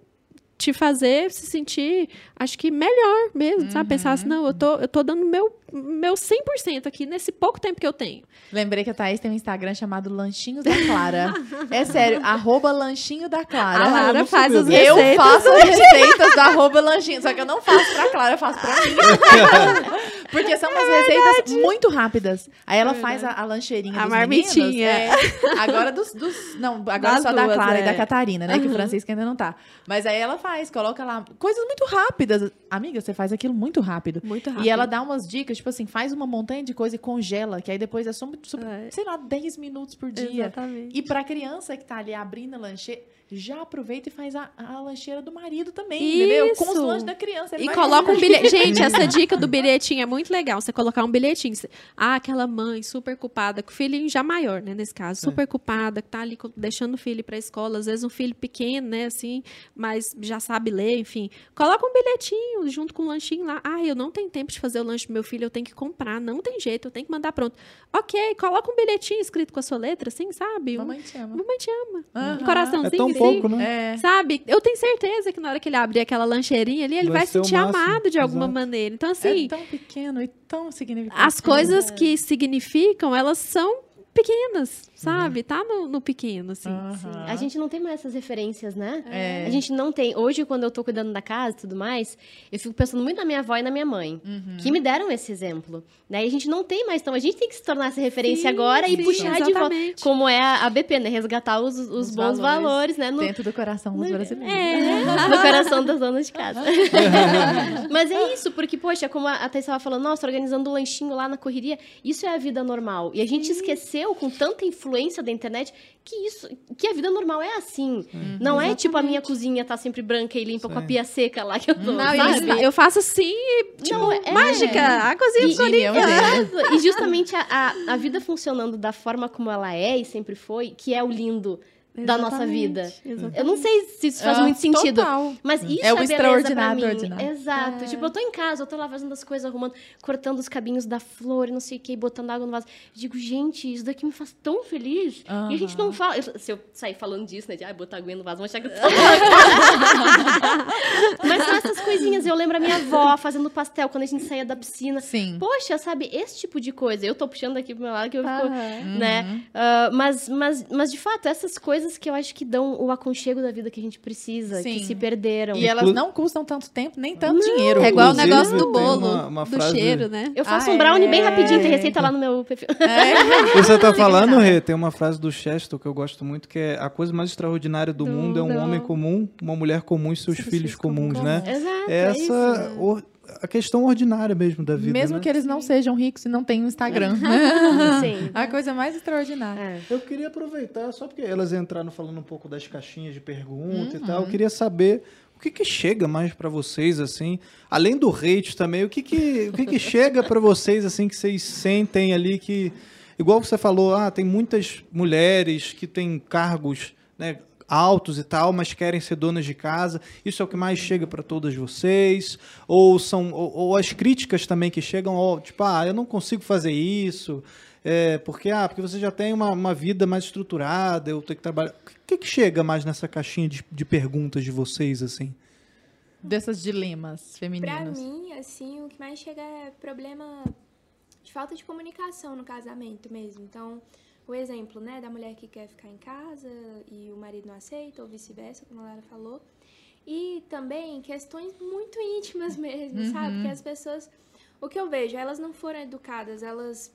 te fazer se sentir, acho que melhor mesmo, sabe? Pensar assim, não, eu tô, eu tô dando meu, meu 100% aqui nesse pouco tempo que eu tenho. Lembrei que a Thaís tem um Instagram chamado Lanchinhos da Clara. é sério, arroba Lanchinho da Clara. A Lara não faz as Eu receitas. faço as receitas do arroba lanchinho, só que eu não faço pra Clara, eu faço pra mim. Porque são umas receitas muito rápidas. Aí ela faz a, a lancheirinha A dos marmitinha, meninos. É. Agora dos, dos- Não, agora Das só da duas, Clara é. e da Catarina, né? Que o Francisco ainda não tá. Mas aí ela faz, coloca lá coisas muito rápidas. Amiga, você faz aquilo muito rápido. Muito rápido. E ela dá umas dicas, tipo assim, faz uma montanha de coisa e congela, que aí depois é só, só É. sei lá, 10 minutos por dia. Exatamente. E pra criança que tá ali abrindo a lancheira, já aproveita e faz a, a lancheira do marido também, entendeu? Com os Isso. lanches da criança. ele E coloca um bilhete. Gente, essa dica do bilhetinho é muito legal. Você colocar um bilhetinho. Você- Ah, aquela mãe super culpada, com o filhinho já maior, né? Nesse caso, super culpada, que tá ali deixando o filho pra escola. Às vezes um filho pequeno, né? Assim, mas já sabe ler, enfim. Coloca um bilhetinho junto com o lanchinho lá. Ah, eu não tenho tempo de fazer o lanche do meu filho, eu tenho que comprar. Não tem jeito, eu tenho que mandar pronto. Ok, coloca um bilhetinho escrito com a sua letra, assim, sabe? Mamãe te ama. Mamãe te ama. Aham. Um coraçãozinho. É tão pouco, né? É. Sabe? Eu tenho certeza que na hora que ele abrir aquela lancheirinha ali, ele Vai vai, sentir amado de alguma exato. maneira. Então, assim, é tão pequeno e tão significativo. as coisas que significam, elas são pequenas, sabe? Tá no, no pequeno, assim. Aham. A gente não tem mais essas referências, né? É. A gente não tem. Hoje, quando eu tô cuidando da casa e tudo mais, eu fico pensando muito na minha avó e na minha mãe, Uhum. que me deram esse exemplo. Né? E a gente não tem mais, então a gente tem que se tornar essa referência Sim, agora e sim, puxar de volta. Como é a BP, né? Resgatar os, os, Os bons valores. valores, né? No, Dentro do coração dos brasileiros. é, no coração das donas de casa. Mas é isso, porque, poxa, como a Thais estava falando, nossa, organizando um lanchinho lá na correria, isso é a vida normal. E a gente esqueceu, com tanta influência da internet, que isso, que a vida normal é assim. Não é tipo a minha cozinha tá sempre branca e limpa com a pia seca lá que eu tô, Não, sabe? isso- eu faço assim, tipo, Não, é- mágica. A cozinha E- ficou e limpa. Exato. E justamente a, a, a vida funcionando da forma como ela é e sempre foi, que é o lindo da nossa vida. exatamente. Eu não sei se isso faz Ah, muito sentido. total. Mas isso É é, o extraordinário ordinário. Exato. Tipo, eu tô em casa, eu tô lá fazendo as coisas, arrumando, cortando os cabinhos da flor, e não sei o que, botando água no vaso. Eu digo, gente, isso daqui me faz tão feliz. E a gente não fala. eu- se eu sair falando disso, né? De ah, botar água no vaso, vão achar que eu tô Mas são essas coisinhas. Eu lembro a minha avó fazendo pastel quando a gente saía da piscina. Sim. Poxa, sabe, esse tipo de coisa. Eu tô puxando aqui pro meu lado que eu fico, né? Ah, mas, mas, mas, de fato, essas coisas que eu acho que dão o aconchego da vida que a gente precisa, Sim. que se perderam. E elas não custam tanto tempo, nem tanto dinheiro. É igual o negócio do bolo, uma- uma do frase- cheiro, né? Eu faço Ah, um brownie é. bem rapidinho, tem receita lá no meu perfil. É. Você tá falando, Rê, tem uma frase do Chester que eu gosto muito, que é a coisa mais extraordinária do, mundo é um homem comum, uma mulher comum e seus, filhos comuns, né? Exato, é Essa isso. A questão ordinária mesmo da vida, Mesmo né? que eles não sejam ricos e não tenham Instagram. Sim. A coisa mais extraordinária. É. Eu queria aproveitar, só porque elas entraram falando um pouco das caixinhas de pergunta e tal, eu queria saber o que que chega mais pra vocês, assim, além do hate também, o que que, o que, que chega pra vocês, assim, que vocês sentem ali que, igual você falou, ah, tem muitas mulheres que têm cargos, né, altos e tal, mas querem ser donas de casa. Isso é o que mais chega pra todas vocês? Ou são ou, ou as críticas também que chegam, ó, tipo, ah, eu não consigo fazer isso. É, porque, ah, porque você já tem uma, uma vida mais estruturada, eu tenho que trabalhar. O que, que chega mais nessa caixinha de, de perguntas de vocês, assim? Dessas dilemas femininos. mim, assim, o que mais chega é problema de falta de comunicação no casamento mesmo. Então, o exemplo, né, da mulher que quer ficar em casa e o marido não aceita, ou vice-versa, como a Lara falou. E também questões muito íntimas mesmo, sabe? Que as pessoas. O que eu vejo, elas não foram educadas, elas.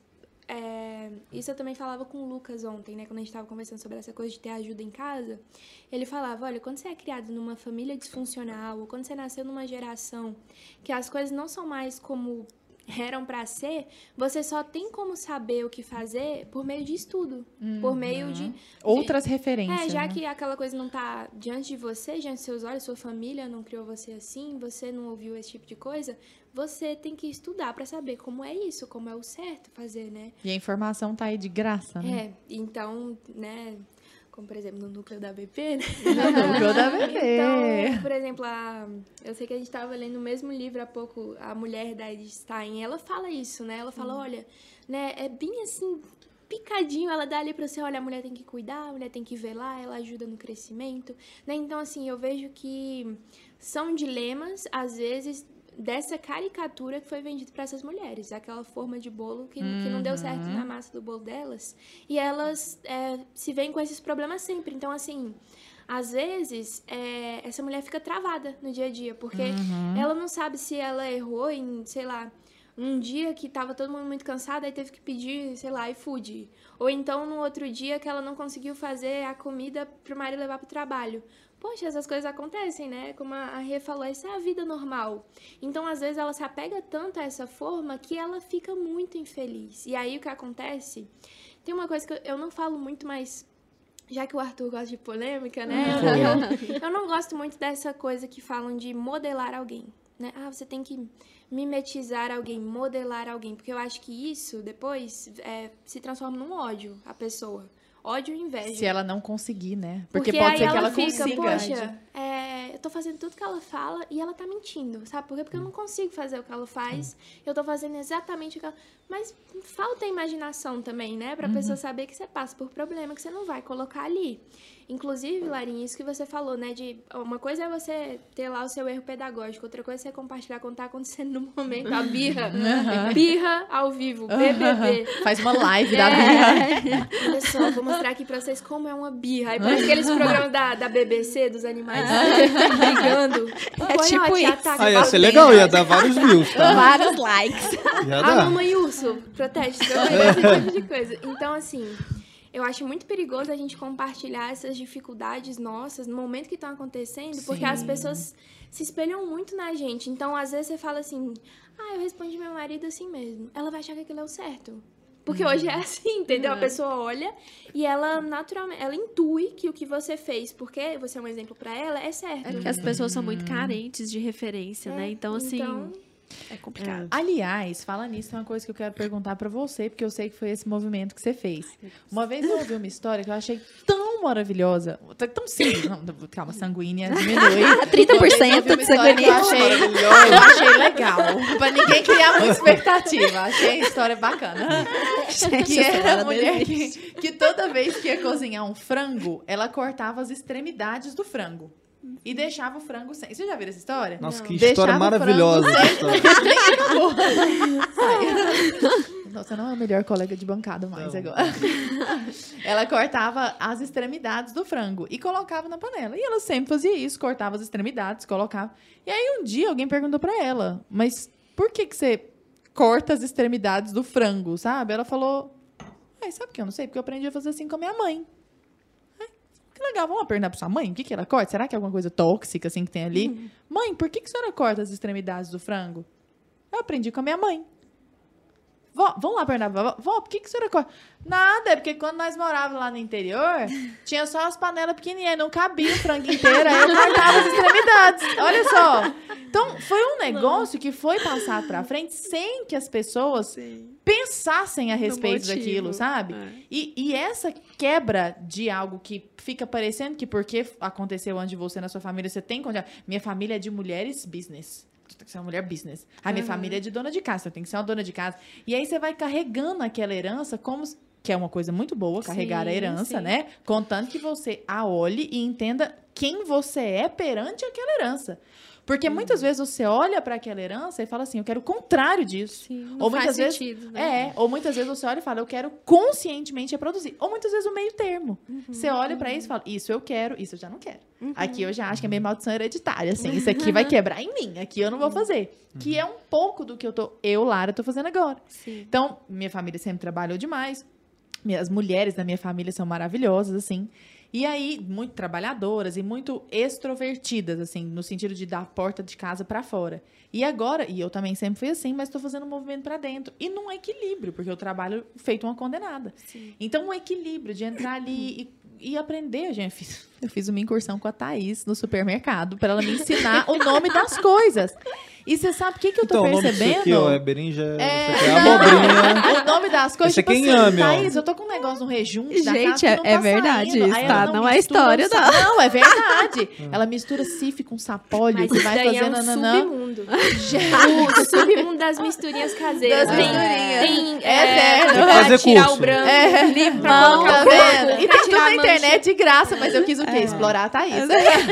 é, isso eu também falava com o Lucas ontem, né? Quando a gente tava conversando sobre essa coisa de ter ajuda em casa. Ele falava: olha, quando você é criado numa família disfuncional, ou quando você nasceu numa geração que as coisas não são mais como eram pra ser, você só tem como saber o que fazer por meio de estudo, por meio de Outras referências. é, já né? que aquela coisa não tá diante de você, diante dos seus olhos, sua família não criou você assim, você não ouviu esse tipo de coisa, você tem que estudar pra saber como é isso, como é o certo fazer, né? E a informação tá aí de graça, né? É, então, né, como por exemplo no núcleo da BP, né? Núcleo da bebê. Então, por exemplo, a, eu sei que a gente estava lendo o mesmo livro há pouco, a mulher da Edith Stein, ela fala isso, né? Ela fala, olha, né, é bem assim, picadinho, ela dá ali pra você, olha, a mulher tem que cuidar, a mulher tem que velar, ela ajuda no crescimento, né? Então, assim, eu vejo que são dilemas, às vezes, dessa caricatura que foi vendida para essas mulheres, aquela forma de bolo que, que não deu certo na massa do bolo delas, e elas é, se veem com esses problemas sempre. Então, assim, às vezes, é, essa mulher fica travada no dia a dia, porque ela não sabe se ela errou em, sei lá, um dia que tava todo mundo muito cansado, aí teve que pedir, sei lá, iFood. Ou então, no outro dia que ela não conseguiu fazer a comida pro marido levar pro trabalho. Poxa, essas coisas acontecem, né? Como a Rê falou, essa é a vida normal. Então, às vezes, ela se apega tanto a essa forma que ela fica muito infeliz. E aí, o que acontece? Tem uma coisa que eu- não falo muito, mas já que o Arthur gosta de polêmica, né? Eu, eu não gosto muito dessa coisa que falam de modelar alguém, né? Ah, você tem que mimetizar alguém, modelar alguém, porque eu acho que isso depois é, se transforma num ódio a pessoa. Ódio e inveja. Se ela não conseguir, né? Porque, Porque pode ser que ela ela fica, consiga. poxa, é, eu tô fazendo tudo que ela fala e ela tá mentindo, sabe? Por quê? Porque eu não consigo fazer o que ela faz, eu tô fazendo exatamente o que ela... Mas falta imaginação também, né? Pra pessoa saber que você passa por problema que você não vai colocar ali. Inclusive, Larinha, isso que você falou, né? De uma coisa é você ter lá o seu erro pedagógico, outra coisa é você compartilhar quando tá acontecendo no momento. A birra. Aham. Birra ao vivo, BBB. Faz uma live da É. birra. Só, vou mostrar aqui pra vocês como é uma birra. Aí aqueles programas da, da BBC, dos animais brigando. É tipo isso. Ah, ia ser legal, ia dar vários views, tá? Vários likes. Ia A mamãe urso, protege esse tipo de coisa. Então, assim, eu acho muito perigoso a gente compartilhar essas dificuldades nossas no momento que estão acontecendo, porque as pessoas se espelham muito na gente. Então, às vezes você fala assim, ah, eu respondi meu marido assim mesmo. Ela vai achar que aquilo é o certo. Porque hoje é assim, entendeu? A pessoa olha e ela naturalmente, ela intui que o que você fez, porque você é um exemplo pra ela, é certo. É porque as pessoas são muito carentes de referência, né? Então, assim, Então, é complicado. Aliás, fala nisso, é uma coisa que eu quero perguntar pra você, porque eu sei que foi esse movimento que você fez. Uma vez eu ouvi uma história que eu achei tão maravilhosa, t- tão simples, não, calma, sanguínea diminui. 30% Uma vez eu ouvi uma de que eu sanguínea. achei, eu achei legal, pra ninguém criar muita expectativa. Achei a história bacana. Gente, Que era a hora mulher que, que toda vez que ia cozinhar um frango, ela cortava as extremidades do frango. E deixava o frango sem. Você já viu essa história? Nossa, que Deixava história o frango maravilhosa. essa história. Nossa, não é o melhor colega de bancada mais Não. agora. ela cortava as extremidades do frango e colocava na panela. E ela sempre fazia isso, cortava as extremidades, colocava. E aí um dia alguém perguntou pra ela, mas por que que você corta as extremidades do frango, sabe? Ela falou, ai, sabe o que eu não sei? Porque eu aprendi a fazer assim com a minha mãe. Que legal, vamos perguntar pra sua mãe o que que ela corta? Será que é alguma coisa tóxica assim que tem ali? Mãe, por que que a senhora corta as extremidades do frango? Eu aprendi com a minha mãe. Vó, vamos lá pra vó. Por que, que a senhora? Nada, é porque quando nós morávamos lá no interior, tinha só as panelas pequenininhas, não cabia o frango inteiro, aí eu cortava as extremidades. Olha só. Então, foi um negócio que foi passado pra frente sem que as pessoas pensassem a respeito daquilo, sabe? É. E, e essa quebra de algo que fica parecendo que porque aconteceu antes de você na sua família, você tem condição. Minha família é de mulheres business. Tem que ser uma mulher business. A minha família é de dona de casa, tem que ser uma dona de casa. E aí você vai carregando aquela herança como. Que é uma coisa muito boa, carregar a Sim, herança, sim. né? Contanto que você a olhe e entenda quem você é perante aquela herança. Porque Uhum. muitas vezes você olha para aquela herança e fala assim: eu quero o contrário disso. Sim, não Ou faz muitas vezes- sentido, né? É, ou muitas vezes você olha e fala, eu quero conscientemente reproduzir. Ou muitas vezes o meio termo. Uhum, Você olha pra isso e fala, isso eu quero, isso eu já não quero. Aqui eu já acho que é meio maldição hereditária, assim. Isso aqui vai quebrar em mim, aqui eu não vou fazer. Que é um pouco do que eu tô, eu, Lara, tô fazendo agora. Sim. Então, minha família sempre trabalhou demais. Minhas mulheres da minha família são maravilhosas, assim. E aí, muito trabalhadoras e muito extrovertidas, assim, no sentido de dar a porta de casa pra fora. E agora, e eu também sempre fui assim, mas tô fazendo um movimento pra dentro. E num equilíbrio, porque eu trabalho feito uma condenada. Sim. Então, um equilíbrio de entrar ali e, e aprender, gente. Eu fiz, uma incursão com a Thaís no supermercado para ela me ensinar o nome das coisas. E você sabe o que, que eu tô Então, o nome disso percebendo? aqui, ó, é berinja, É, isso aqui é abobrinha. o nome das coisas, é tipo quem assim, ame, ó. Thaís, eu tô com um negócio no rejunte da Gente, casa que é- não é tá verdade saindo. isso, tá? ela Não é história, o sa- Não, é verdade. Hum. ela mistura cif com sapólio, Mas isso vai é fazendo um nananã. submundo. o submundo das misturinhas caseiras. Das misturinhas. Tem, É é, pra Fazer tirar curso. o branco, É. limão, Tá vendo? E tem tudo tirar na internet de graça, mas eu quis o quê? Explorar a Thaís.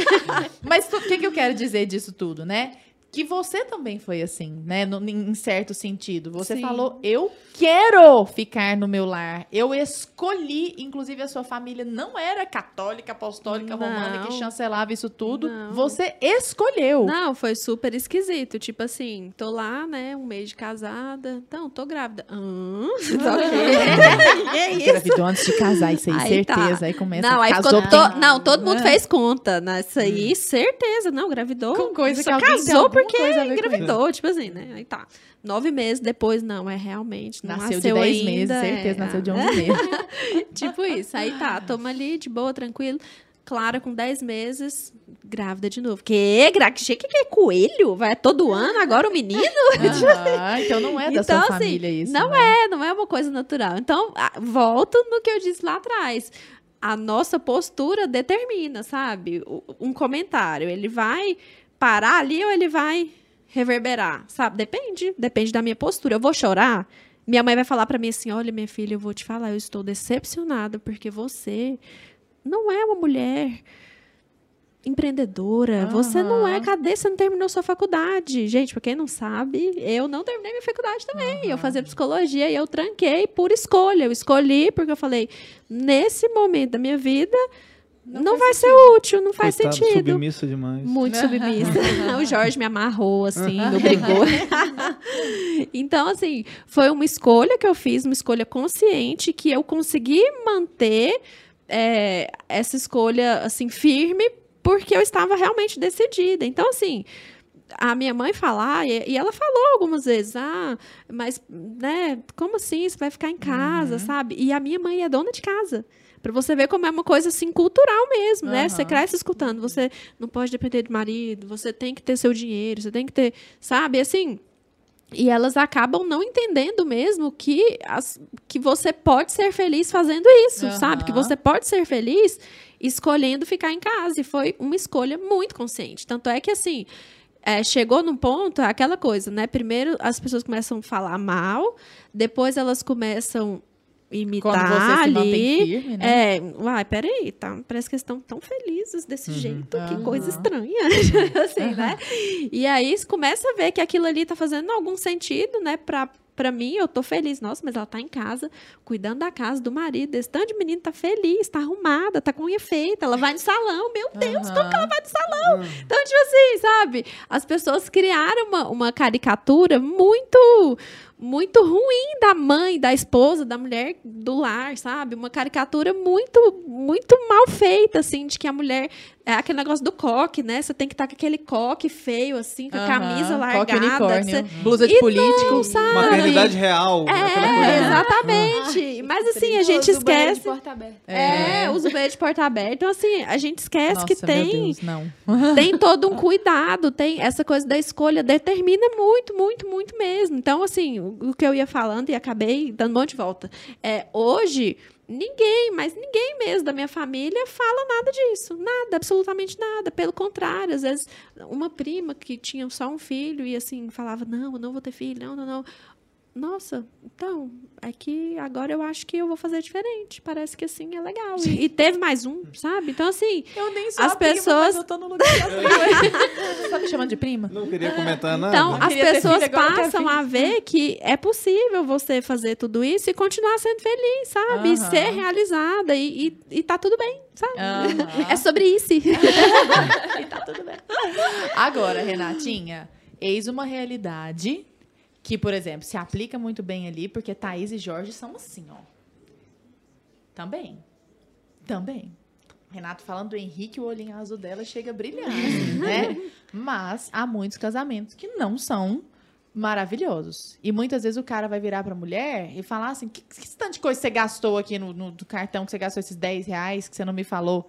mas tu- o que, que eu quero dizer disso tudo, né? Que você também foi assim, né? No- em certo sentido. Você Sim. falou, eu quero ficar no meu lar. Eu escolhi, inclusive a sua família não era católica, apostólica, romana, que Não. chancelava isso tudo. Não. Você escolheu. Não, foi super esquisito. Tipo assim, tô lá, né, um mês de casada. Então, tô grávida. Hã? ok. que é isso? Engravidou antes de casar, isso aí, Aí tá. certeza. Aí começa Não, aí casou ficou. to- Não, todo mundo Ah. fez conta. Nessa aí, certeza. Não, gravidou. Com coisa que alguém casou alguma porque coisa a ver com engravidou. Tipo assim, né? Aí tá. Nove meses depois, não, é realmente. Não Nasceu, nasceu, de 10 ainda, meses, é. certeza, nasceu de 11 meses. Tipo isso. Aí tá, toma ali, de boa, tranquilo. Clara com 10 meses, grávida de novo. Que? Que que é coelho? Vai todo ano agora o menino? Ah, então não é da Então, sua assim, família isso. não né? É, não é uma coisa natural. Então, volto no que eu disse lá atrás. A nossa postura determina, sabe? Um comentário, ele vai parar ali ou ele vai reverberar, sabe? Depende, depende da minha postura. Eu vou chorar, minha mãe vai falar pra mim assim: "Olha, minha filha, eu vou te falar, eu estou decepcionada porque você não é uma mulher empreendedora, você não é, cadê? Você não terminou sua faculdade. Gente, pra quem não sabe, eu não terminei minha faculdade também. Eu fazia psicologia e eu tranquei por escolha. Eu escolhi porque eu falei, nesse momento da minha vida, não, vai ser útil, não faz Coitado, sentido. submissa demais. Muito submissa. o Jorge me amarrou, assim, me obrigou. então, assim, foi uma escolha que eu fiz, uma escolha consciente, que eu consegui manter é, essa escolha, assim, firme, porque eu estava realmente decidida. Então, assim, a minha mãe falar, e, e ela falou algumas vezes, ah, mas, né, como assim? Você vai ficar em casa, sabe? E a minha mãe é dona de casa. Pra você ver como é uma coisa assim cultural mesmo, né? Você cresce escutando, você não pode depender de marido, você tem que ter seu dinheiro, você tem que ter, sabe? Assim, e elas acabam não entendendo mesmo que, as, que você pode ser feliz fazendo isso, Aham. sabe? Que você pode ser feliz escolhendo ficar em casa. E foi uma escolha muito consciente. Tanto é que, assim, é, chegou num ponto, é aquela coisa, né? Primeiro as pessoas começam a falar mal, depois elas começam imitar Quando você se mantém ali. firme, né? É, uai, peraí, tá, parece que eles estão tão felizes desse jeito, que Aham. coisa estranha, assim, né? E aí você começa a ver que aquilo ali tá fazendo algum sentido, né, pra, pra mim, eu tô feliz, nossa, mas ela tá em casa, cuidando da casa do marido, esse tanto de menino tá feliz, tá arrumada, tá com unha feita, ela vai no salão, meu Deus, como que ela vai no salão? Então, tipo assim, sabe? As pessoas criaram uma, uma caricatura muito muito ruim da mãe, da esposa, da mulher do lar, sabe? Uma caricatura muito muito mal feita assim, de que a mulher é aquele negócio do coque, né? Você tem que estar com aquele coque feio assim, com a camisa Aham, largada, Coque unicórnio, que você- blusa de E político. não, sabe? Maternidade real. É, exatamente. Mas assim, a gente Uso esquece. porta aberta. É, usa o banheiro de porta aberta. Então, assim, a gente esquece Nossa, que tem Deus, não. tem todo um cuidado, tem essa coisa da escolha, determina muito, muito, muito mesmo. Então, assim, o, o que eu ia falando e acabei dando um monte de volta. É, hoje, ninguém, mas ninguém mesmo da minha família fala nada disso. Nada, absolutamente nada. Pelo contrário, às vezes, uma prima que tinha só um filho e, assim, falava, não, eu não vou ter filho, não, não, não. Nossa, então, é que agora eu acho que eu vou fazer diferente. Parece que assim é legal. E, e teve mais um, sabe? Então, assim, Eu nem sou As a prima, pessoas- mas eu tô no lugar. Você tá me chamando de prima? Não queria comentar nada. Então, as pessoas filho, passam a ver que é possível você fazer tudo isso e continuar sendo feliz, sabe? E Aham. ser realizada e, e, e tá tudo bem, sabe? Aham. É sobre isso. E tá tudo bem. Agora, Renatinha, eis uma realidade que, por exemplo, se aplica muito bem ali, porque Thaís e Jorge são assim, ó. Também. Também. Renato falando do Henrique, o olhinho azul dela chega brilhando, né? Mas há muitos casamentos que não são maravilhosos. E muitas vezes o cara vai virar pra mulher e falar assim: que, que tanto de coisa você gastou aqui no, no do cartão, que você gastou esses 10 reais que você não me falou?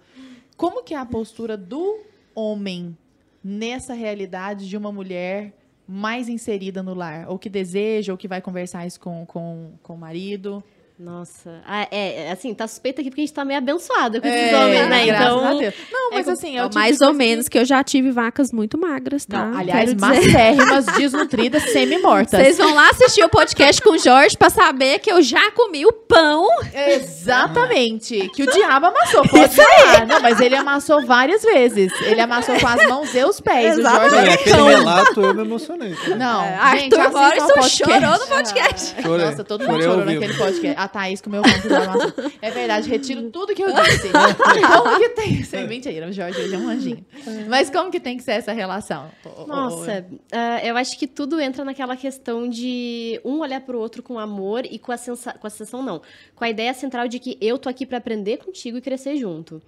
Como que é a postura do homem nessa realidade de uma mulher mais inserida no lar? Ou que deseja, ou que vai conversar isso com, com, com o marido? Nossa. Ah, é, é, assim, tá suspeita aqui porque a gente tá meio abençoada com esses É, homens, né? Então. a Deus. Não, mas é assim, é o tipo Mais ou coisa que- menos, que eu já tive vacas muito magras, tá? Não, aliás, macérrimas, desnutridas, semi-mortas. Vocês vão lá assistir o podcast com o Jorge pra saber que eu já comi o pão. Exatamente. Que o diabo amassou. Pode falar. Não, mas ele amassou várias vezes. Ele amassou com as mãos e os pés. O Jorge Não, é aquele relato eu me emocionei. tá? Não, É, gente, Arthur Morrison chorou no podcast. Chorei. Nossa, todo mundo chorou naquele podcast. Thaís comeu pão Jorge amassou. É verdade, retiro tudo que eu disse. Como que tem... É mentira, o Jorge hoje é um anjinho. Mas como que tem que ser essa relação? Nossa, ah, eu acho que tudo entra naquela questão de um olhar pro outro com amor e com a, sensa com a sensação, não. Com a ideia central de que eu tô aqui pra aprender contigo e crescer junto.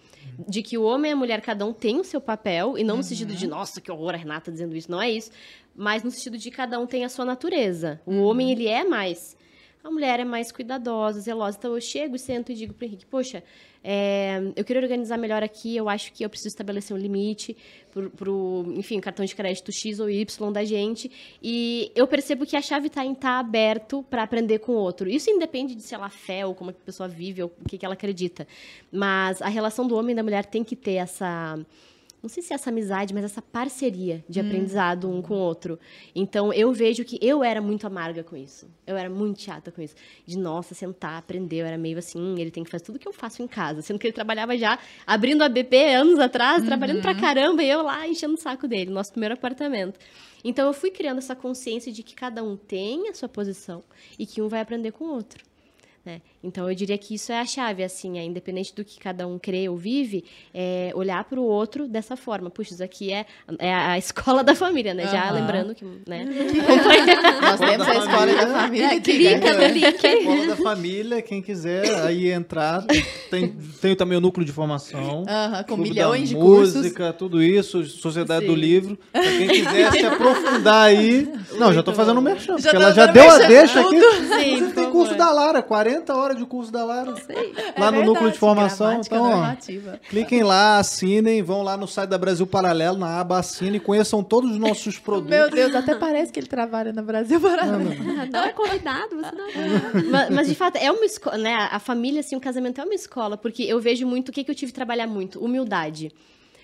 De que o homem e a mulher, cada um tem o seu papel, e não no sentido de, nossa, que horror, a Renata dizendo isso, não é isso. Mas no sentido de cada um tem a sua natureza. O homem, ele é mais. A mulher é mais cuidadosa, zelosa. Então eu chego, sento e digo pro Henrique, poxa, é, eu queria organizar melhor aqui, eu acho que eu preciso estabelecer um limite pro, pro, enfim, cartão de crédito X ou Y da gente. E eu percebo que a chave está em estar aberto para aprender com o outro. Isso independe de se ela é fé ou como a pessoa vive ou o que, que ela acredita. Mas a relação do homem e da mulher tem que ter essa não sei se é essa amizade, mas essa parceria de aprendizado um com o outro. Então eu vejo que eu era muito amarga com isso. Eu era muito chata com isso. De nossa, sentar, aprender. Eu era meio assim, hum, ele tem que fazer tudo que eu faço em casa. Sendo que ele trabalhava já abrindo a BP anos atrás, trabalhando pra caramba, e eu lá enchendo o saco dele, nosso primeiro apartamento. Então eu fui criando essa consciência de que cada um tem a sua posição e que um vai aprender com o outro. Né? Então, eu diria que isso é a chave, assim, é, independente do que cada um crê ou vive, é olhar para o outro dessa forma. Puxa, isso aqui é, é a escola da família, né? Já lembrando que, né? Nós temos a escola da família. É, aqui, clica né? no link. Escola da família, quem quiser aí entrar, tem, tem também o núcleo de formação. Com milhões de cursos. música, tudo isso, Sociedade do Sim. Livro. Pra quem quiser se aprofundar aí. Não, já tô fazendo um merchan, Já porque ela já deu a deixa aqui. Sim, Você tem curso favor. da Lara, 40 horas de curso da Lara. É Lá no núcleo verdade, de formação. Então, ó, normativa. cliquem lá, assinem, vão lá no site da Brasil Paralelo, na aba Assine, conheçam todos os nossos produtos. Meu Deus, até parece que ele trabalha no Brasil Paralelo. Ah, Não é convidado, você não é mas, mas, de fato, é uma escola, né? A família, assim, o casamento é uma escola, porque eu vejo muito, o que, que eu tive que trabalhar muito? Humildade.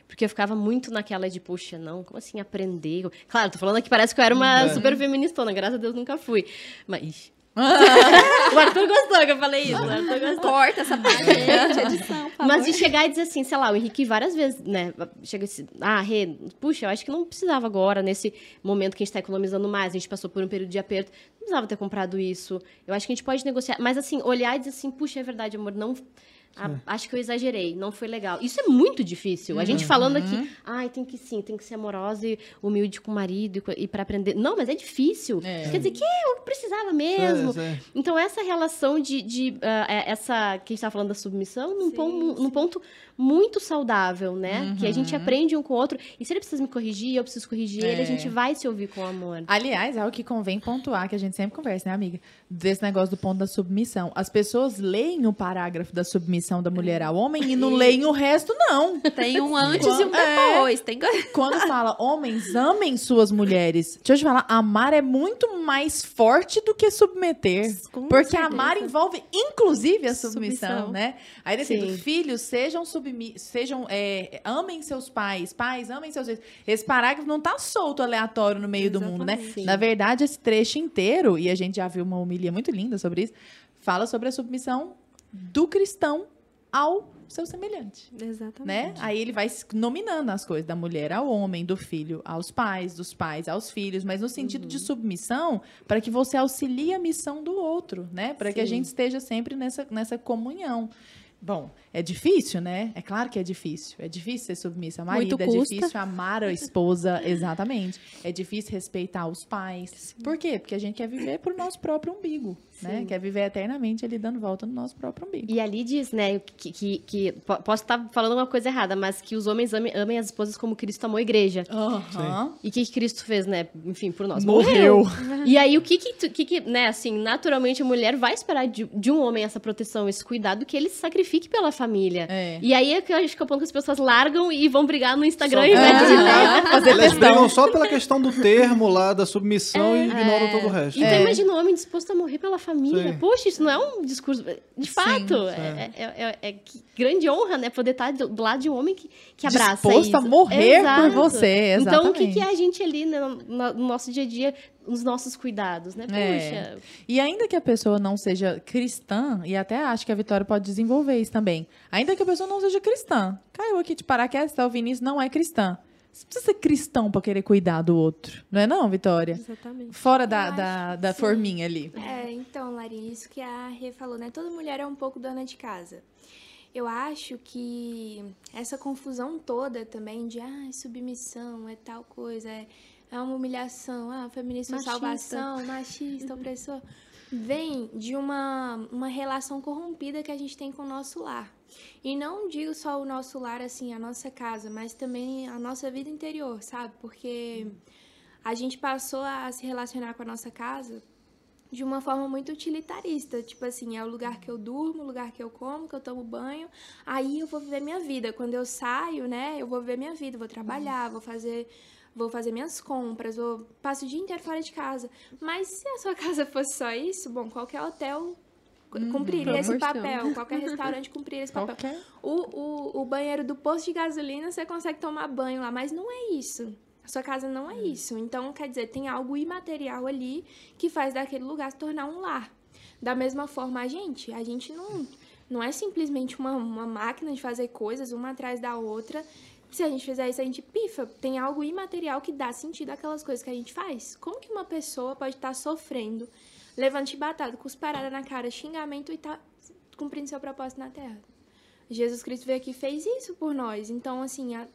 Porque eu ficava muito naquela de, puxa, não, como assim aprender? Claro, tô falando aqui, parece que eu era uma É. super feministona, graças a Deus nunca fui. Mas. o Arthur gostou que eu falei isso, o Arthur gostou. Corta essa parte, gente, edição, por favor. Mas de chegar e dizer assim, sei lá, o Henrique várias vezes, né? Chega assim, ah, Rê, puxa, eu acho que não precisava agora, nesse momento que a gente tá economizando mais, a gente passou por um período de aperto, não precisava ter comprado isso. Eu acho que a gente pode negociar. Mas assim, olhar e dizer assim, puxa, é verdade, amor, não. Ah, acho que eu exagerei, não foi legal. Isso é muito difícil. A gente falando aqui, ai, tem que sim, tem que ser amorosa e humilde com o marido e, e para aprender. Não, mas é difícil. É. Quer dizer, que eu precisava mesmo. É, é. Então, essa relação de. de é- essa que a gente tá falando da submissão, num, pon- num ponto muito saudável, né? Que a gente aprende um com o outro. E se ele precisa me corrigir, eu preciso corrigir ele, É. a gente vai se ouvir com amor. Aliás, é algo que convém pontuar, que a gente sempre conversa, né, amiga? Desse negócio do ponto da submissão. As pessoas leem o parágrafo da submissão da mulher ao homem e não leem o resto, não. Tem um antes e um É. depois. Tem... Quando fala homens, amem suas mulheres. Deixa eu te falar, amar é muito mais forte do que submeter. Com porque certeza. amar envolve, inclusive, a submissão, Submissão. né? Aí, desse Sim. filhos, sejam submissos, sejam, é, amem seus pais, pais, amem seus filhos. Esse parágrafo não tá solto, aleatório no meio do mundo, né? Exatamente. Na verdade, esse trecho inteiro, e a gente já viu uma homilia muito linda sobre isso, fala sobre a submissão do cristão ao seu semelhante Exatamente. né? Aí ele vai nominando as coisas, da mulher ao homem, do filho aos pais, dos pais aos filhos, mas no sentido Uhum. de submissão, para que você auxilie a missão do outro, né? Para que a gente esteja sempre nessa, nessa comunhão. Bom, é difícil, né? É claro que é difícil. É difícil ser submissa ao marido, Muito é custa. difícil amar a esposa, exatamente. É difícil respeitar os pais. Por quê? Porque a gente quer viver pro nosso próprio umbigo, né? Sim. Quer viver eternamente ali dando volta no nosso próprio umbigo. E ali diz, né, que, que, que- po- posso estar falando uma coisa errada, mas que os homens amem, amem as esposas como Cristo amou a igreja. Aham. E o que, que Cristo fez, né? Enfim, por nós. Morreu. E aí, o que que, que que, né, assim, naturalmente a mulher vai esperar de, de um homem essa proteção, esse cuidado, que ele se sacrifique pela família. É. E aí é que eu acho que é o ponto que as pessoas largam e vão brigar no Instagram Só- e vai dizer, Aham. Fazer Elas questão. brigam só pela questão do termo lá, da submissão e ignoram É. todo o resto. Então imagina um homem disposto a morrer pela família. Sim. Poxa, isso não é um discurso. De fato, é, é- é- é que grande honra, né? Poder estar do, do lado de um homem que, que abraça Disposto a isso. morrer por Exato. você, Então, o que, exatamente. que é a gente ali né, no, no nosso dia a dia, nos nossos cuidados, né? É. Poxa. E ainda que a pessoa não seja cristã, e até acho que a Vitória pode desenvolver isso também. Ainda que a pessoa não seja cristã. Caiu aqui de paraquedas, tá ouvindo isso, não é cristã. Você precisa ser cristão pra querer cuidar do outro. Não é não, Vitória? Exatamente. Fora da, da, da sim. forminha ali. É, então, Lari, isso que a Rê falou, né? Toda mulher é um pouco dona de casa. Eu acho que essa confusão toda também de ah, submissão é tal coisa, é, é uma humilhação, ah, feminismo é Machista. salvação, machista, opressor, vem de uma, uma relação corrompida que a gente tem com o nosso lar. E não digo só o nosso lar, assim, a nossa casa, mas também a nossa vida interior, sabe? Porque a gente passou a se relacionar com a nossa casa de uma forma muito utilitarista. Tipo assim, é o lugar que eu durmo, o lugar que eu como, que eu tomo banho. Aí eu vou viver minha vida. Quando eu saio, né, eu vou viver minha vida, vou trabalhar, vou fazer. Vou fazer minhas compras, vou passo o dia inteiro fora de casa. Mas se a sua casa fosse só isso, bom, qualquer hotel cumpriria esse proporciona. papel. Qualquer restaurante cumpriria esse papel. Qualquer. O, o, o banheiro do posto de gasolina, você consegue tomar banho lá, mas não é isso. A sua casa não é isso. Então, quer dizer, tem algo imaterial ali que faz daquele lugar se tornar um lar. Da mesma forma, a gente. A gente não, não é simplesmente uma, uma máquina de fazer coisas uma atrás da outra. Se a gente fizer isso, a gente pifa. Tem algo imaterial que dá sentido àquelas coisas que a gente faz. Como que uma pessoa pode estar sofrendo, levando chibatada, cusparada na cara, xingamento e tá cumprindo seu propósito na Terra? Jesus Cristo veio aqui e fez isso por nós. Então, assim, a-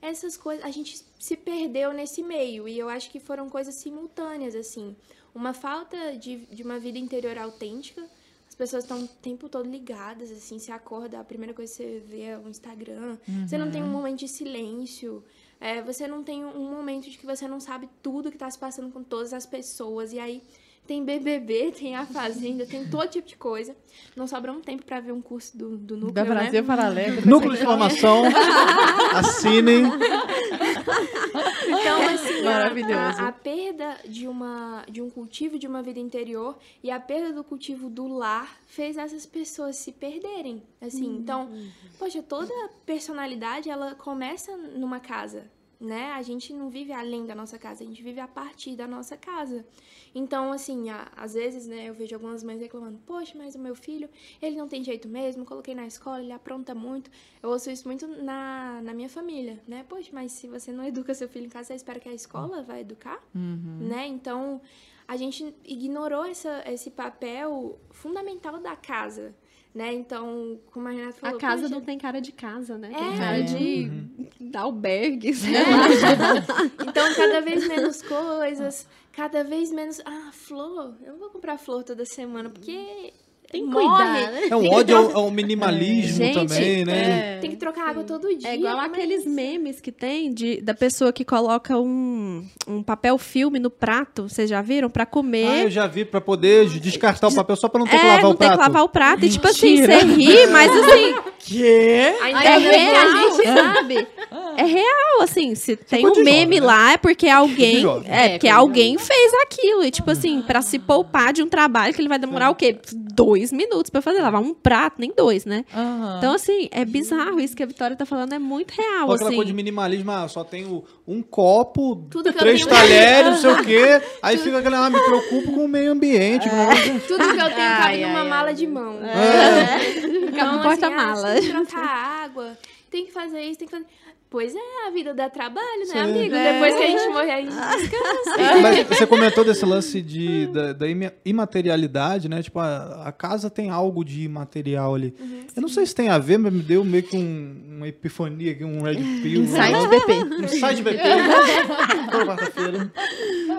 essas coisas, a gente se perdeu nesse meio. E eu acho que foram coisas simultâneas, assim. Uma falta de, de uma vida interior autêntica. As pessoas estão o tempo todo ligadas, assim. Você acorda, a primeira coisa que você vê é o Instagram. Você não tem um momento de silêncio. É, você não tem um momento de que você não sabe tudo que tá se passando com todas as pessoas. E aí tem BBB, tem A Fazenda, tem todo tipo de coisa. Não sobra um tempo pra ver um curso do, do núcleo, Da né? Brasil Paralelo. Núcleo de Informação. Assinem. Então, assim, a- Maravilhoso. A, a perda de, uma, de um cultivo de uma vida interior e a perda do cultivo do lar fez essas pessoas se perderem. Assim, então, poxa, toda personalidade, ela começa numa casa, né? A gente não vive além da nossa casa, a gente vive a partir da nossa casa. Então, assim, a- às vezes, né, eu vejo algumas mães reclamando, poxa, mas o meu filho, ele não tem jeito mesmo, coloquei na escola, ele apronta muito. Eu ouço isso muito na, na minha família, né? Poxa, mas se você não educa seu filho em casa, você espera que a escola vai educar? Né? Então, a gente ignorou essa, esse papel fundamental da casa, né? Então, como a Renata A falou... casa poxa, não tem cara de casa, né? É. Tem cara de de albergue, sei É. lá. Então, cada vez menos coisas, cada vez menos. Ah, flor, eu não vou comprar flor toda semana, porque. Tem que cuidar, né? É um ódio ao, ao minimalismo Gente, também, né? Tem que trocar água todo dia. É igual como aqueles memes que tem de, da pessoa que coloca um, um papel filme no prato, vocês já viram? Pra Ah, comer. eu já vi pra poder descartar o papel só pra não ter que é, lavar não o tem prato. que lavar o prato. E tipo assim, Mentira. você ri, mas assim, Quê? Ainda é bem que a real, gente- sabe? É real, assim, se tem Tipo um meme jovem, né? lá, é porque alguém. É, É, porque alguém fez aquilo. E, tipo assim, pra se poupar de um trabalho que ele vai demorar o quê? Dois minutos pra fazer. Lavar um prato, nem dois, né? Então, assim, é bizarro isso que a Vitória tá falando, é muito real, Ou aquela assim. coisa de minimalismo, ah, só tenho um copo, Tudo três talheres, não sei o quê. Aí fica aquela, ah, me preocupo com o meio ambiente. Tudo que eu tenho cabe Ai, numa ai, mala ai. de mão. Fica Então, no assim, porta-mala. ah, tem que trocar água, tem que fazer isso, tem que fazer. Pois é, a vida dá trabalho, né, Sim. amigo? É. Depois que a gente morrer, a gente descansa. Mas você comentou desse lance de, da, da imaterialidade, né? Tipo, a, a casa tem algo de imaterial ali. eu não sei se tem a ver, mas me deu meio que um- uma epifania aqui, um red pill. Insight BP. Um site BP. Toda quarta-feira.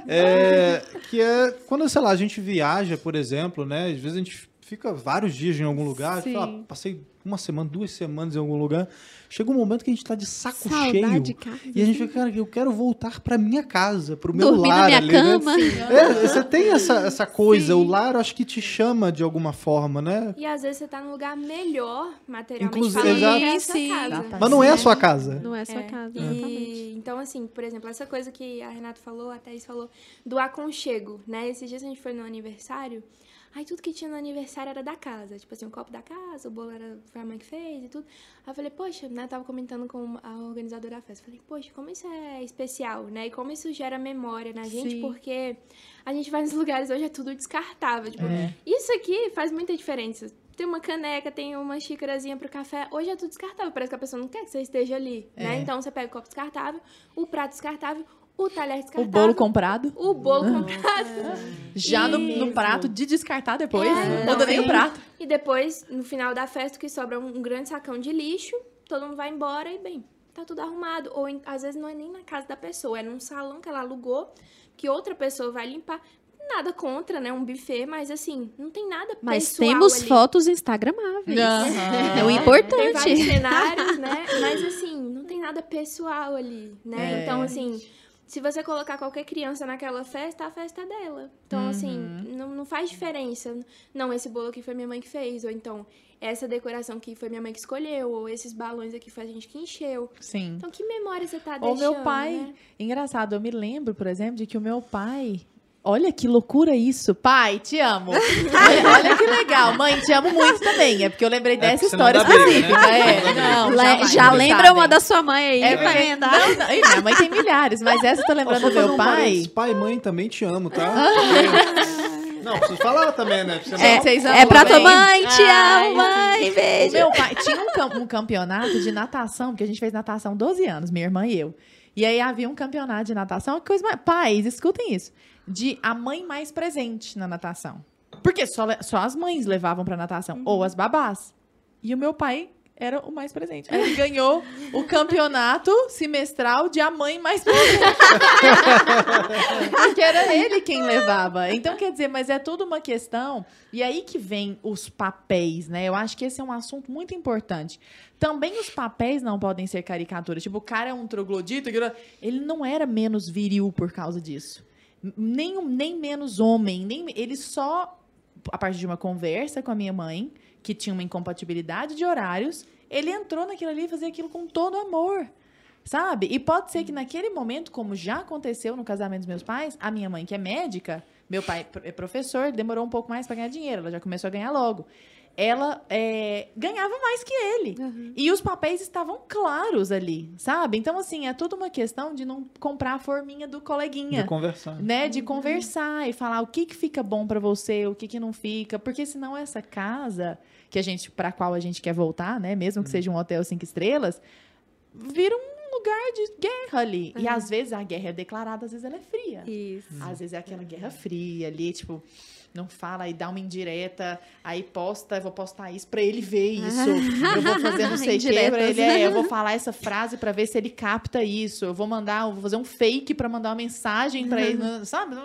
É, que é quando, sei lá, a gente viaja, por exemplo, né? Às vezes a gente fica vários dias em algum lugar. Lá, passei uma semana, duas semanas em algum lugar. Chega um momento que a gente tá de saco Saudade cheio. de casa, E a gente fica, cara, eu quero voltar pra minha casa, pro meu Dormir lar na minha ali, né? cama. É, você tem essa, essa coisa, o lar acho que te chama de alguma forma, né? E às vezes você tá num lugar melhor, materialmente Inclusive, falando, é a Sim, casa. Mas não é a sua casa. Não é sua É, casa, e, exatamente. então, assim, por exemplo, essa coisa que a Renata falou, a Thaís falou, do aconchego, né? Esses dias a gente foi no aniversário, aí tudo que tinha no aniversário era da casa. Tipo assim, o copo da casa, o bolo era, foi a mãe que fez e tudo. Aí eu falei, poxa, né? Tava comentando com a organizadora da festa. Falei, poxa, como isso é especial, né? E como isso gera memória na gente, Sim. porque a gente vai nos lugares hoje é tudo descartável. Tipo, É. isso aqui faz muita diferença. Tem uma caneca, tem uma xícarazinha pro café. Hoje é tudo descartável. Parece que a pessoa não quer que você esteja ali, né? É. Então você pega o copo descartável, o prato descartável, o talher O descartável. bolo comprado. O bolo comprado. Já no, no prato de descartar depois. É, não muda nem o sim. prato. E depois, no final da festa, o que sobra um grande sacão de lixo, todo mundo vai embora e, bem, tá tudo arrumado. Ou em- às vezes não é nem na casa da pessoa, é num salão que ela alugou, que outra pessoa vai limpar. Nada contra, né? Um buffet, mas assim, não tem nada Mas pessoal temos ali. fotos instagramáveis. Aham. É o Tem importante. vários cenários, né? Mas assim, não tem nada pessoal ali, né? É. Então, assim, se você colocar qualquer criança naquela festa, a festa é dela. Então, assim, não, não faz diferença. Não, esse bolo aqui foi minha mãe que fez, ou então essa decoração aqui foi minha mãe que escolheu, ou esses balões aqui foi a gente que encheu. Sim. Então, que memória você tá Ou deixando, meu pai. né? Engraçado, eu me lembro, por exemplo, de que o meu pai. Olha que loucura isso. Pai, te amo. olha, que legal. Mãe, te amo muito também. É porque eu lembrei dessa porque senão história né? específica. É, dá briga. não, já vocês lembra sabem. uma da sua mãe aí, É pra não, não, e minha mãe tem milhares, mas essa eu tô lembrando do meu um pai. parênteses, Pai e mãe também te amo, tá? Porque- Não, preciso falar também, né? É, vocês amam É pra tua mãe, te amo, mãe, O beijo. meu pai tinha um, cam- um campeonato de natação, porque a gente fez natação 12 anos, minha irmã e eu. E aí havia um campeonato de natação, uma coisa mais. Pais, escutem isso. De a mãe mais presente na natação. Porque só, só as mães levavam pra natação, ou as babás. E o meu pai era o mais presente. Ele ganhou o campeonato semestral de a mãe mais presente. Porque era ele quem levava. Então, quer dizer, mas é tudo uma questão. E aí que vem os papéis, né? Eu acho que esse é um assunto muito importante. Também os papéis não podem ser caricaturas. Tipo, o cara é um troglodita, que ele não era menos viril por causa disso. Nem, nem menos homem. Nem, ele só, a partir de uma conversa com a minha mãe, que tinha uma incompatibilidade de horários, ele entrou naquilo ali e fazia aquilo com todo amor. Sabe? E pode ser que naquele momento, como já aconteceu no casamento dos meus pais, a minha mãe, que é médica, meu pai é professor, demorou um pouco mais para ganhar dinheiro, ela já começou a ganhar logo. Ela é, ganhava mais que ele. E os papéis estavam claros ali, sabe? Então, assim, é tudo uma questão de não comprar a forminha do coleguinha De conversar. né, de conversar e falar o que que fica bom pra você, o que que não fica, porque senão essa casa que a gente para qual a gente quer voltar, né, mesmo que seja um hotel cinco estrelas, vira um lugar de guerra ali. E às vezes a guerra é declarada, às vezes ela é fria. Isso. Às vezes é aquela guerra fria ali, tipo, não fala e dá uma indireta, aí posta, eu vou postar isso pra ele ver isso. Eu vou fazer não sei o que pra ele, é, eu vou falar essa frase pra ver se ele capta isso. Eu vou mandar, eu vou fazer um fake pra mandar uma mensagem pra ele, sabe?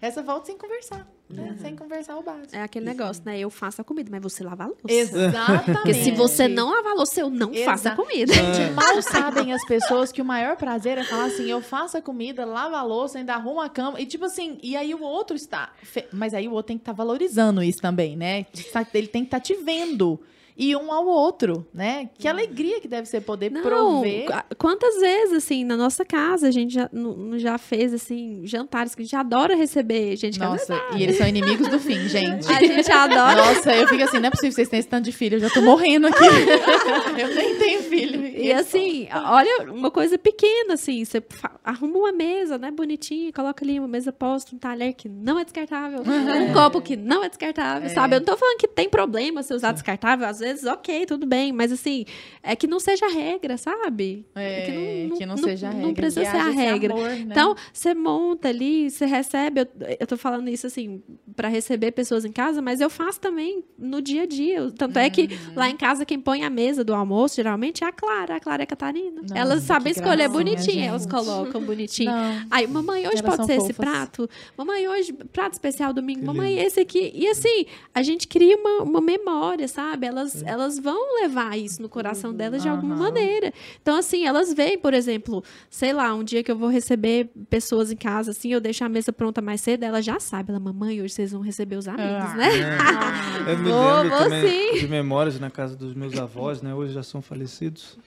Essa volta sem conversar, né? Sem conversar o básico. É aquele negócio, né? Eu faço a comida, mas você lava a louça. Exatamente. Porque se você não lavar a louça, eu não faço a comida. Gente, mal sabem as pessoas que o maior prazer é falar assim: eu faço a comida, lavo a louça, ainda arrumo a cama. E tipo assim, e aí o outro está. fe- Mas aí o outro tem que estar valorizando isso também, né? Tá- Ele tem que estar te vendo. E um ao outro, né? Que alegria que deve ser poder Não, prover. qu- quantas vezes, assim, na nossa casa, a gente já, já fez, assim, jantares que a gente adora receber gente que Nossa, e eles são inimigos do fim, gente. a gente adora. Nossa, eu fico assim, não é possível vocês tenham esse tanto de filho, eu já tô morrendo aqui. eu nem tenho filho. E assim, olha, uma coisa pequena, assim, você arruma uma mesa, né, bonitinha, coloca ali uma mesa posta, um talher que não é descartável, um copo que não é descartável, sabe? Eu não tô falando que tem problema se usar descartável, às vezes, ok, tudo bem, mas assim, é que não seja a regra, sabe? É, que não, não- seja a regra. não precisa que ser a esse regra. amor, né? Então, você monta ali, você recebe. Eu, eu tô falando isso assim, para receber pessoas em casa, mas eu faço também no dia a dia. Tanto é que Uhum. lá em casa, quem põe a mesa do almoço, geralmente, é a Clara, a Clara e a Catarina. Nossa, elas sabem que escolher gracinha, bonitinho, elas colocam bonitinho. Não. Aí, mamãe, hoje Elas pode ser esse fofas. prato. Mamãe, hoje, prato especial domingo. Que mamãe, lindo. esse aqui. E assim, a gente cria uma, uma memória, sabe? Elas, elas vão levar isso no coração delas de alguma Aham. maneira. Então, assim, elas veem, por exemplo, sei lá, um dia que eu vou receber pessoas em casa, assim, eu deixo a mesa pronta mais cedo, ela já sabe. Ela, mamãe, hoje vocês vão receber os amigos, Ah. né? Eu me Vou, lembro vou também sim. de memórias na casa dos meus avós, né? Hoje já são falecidos.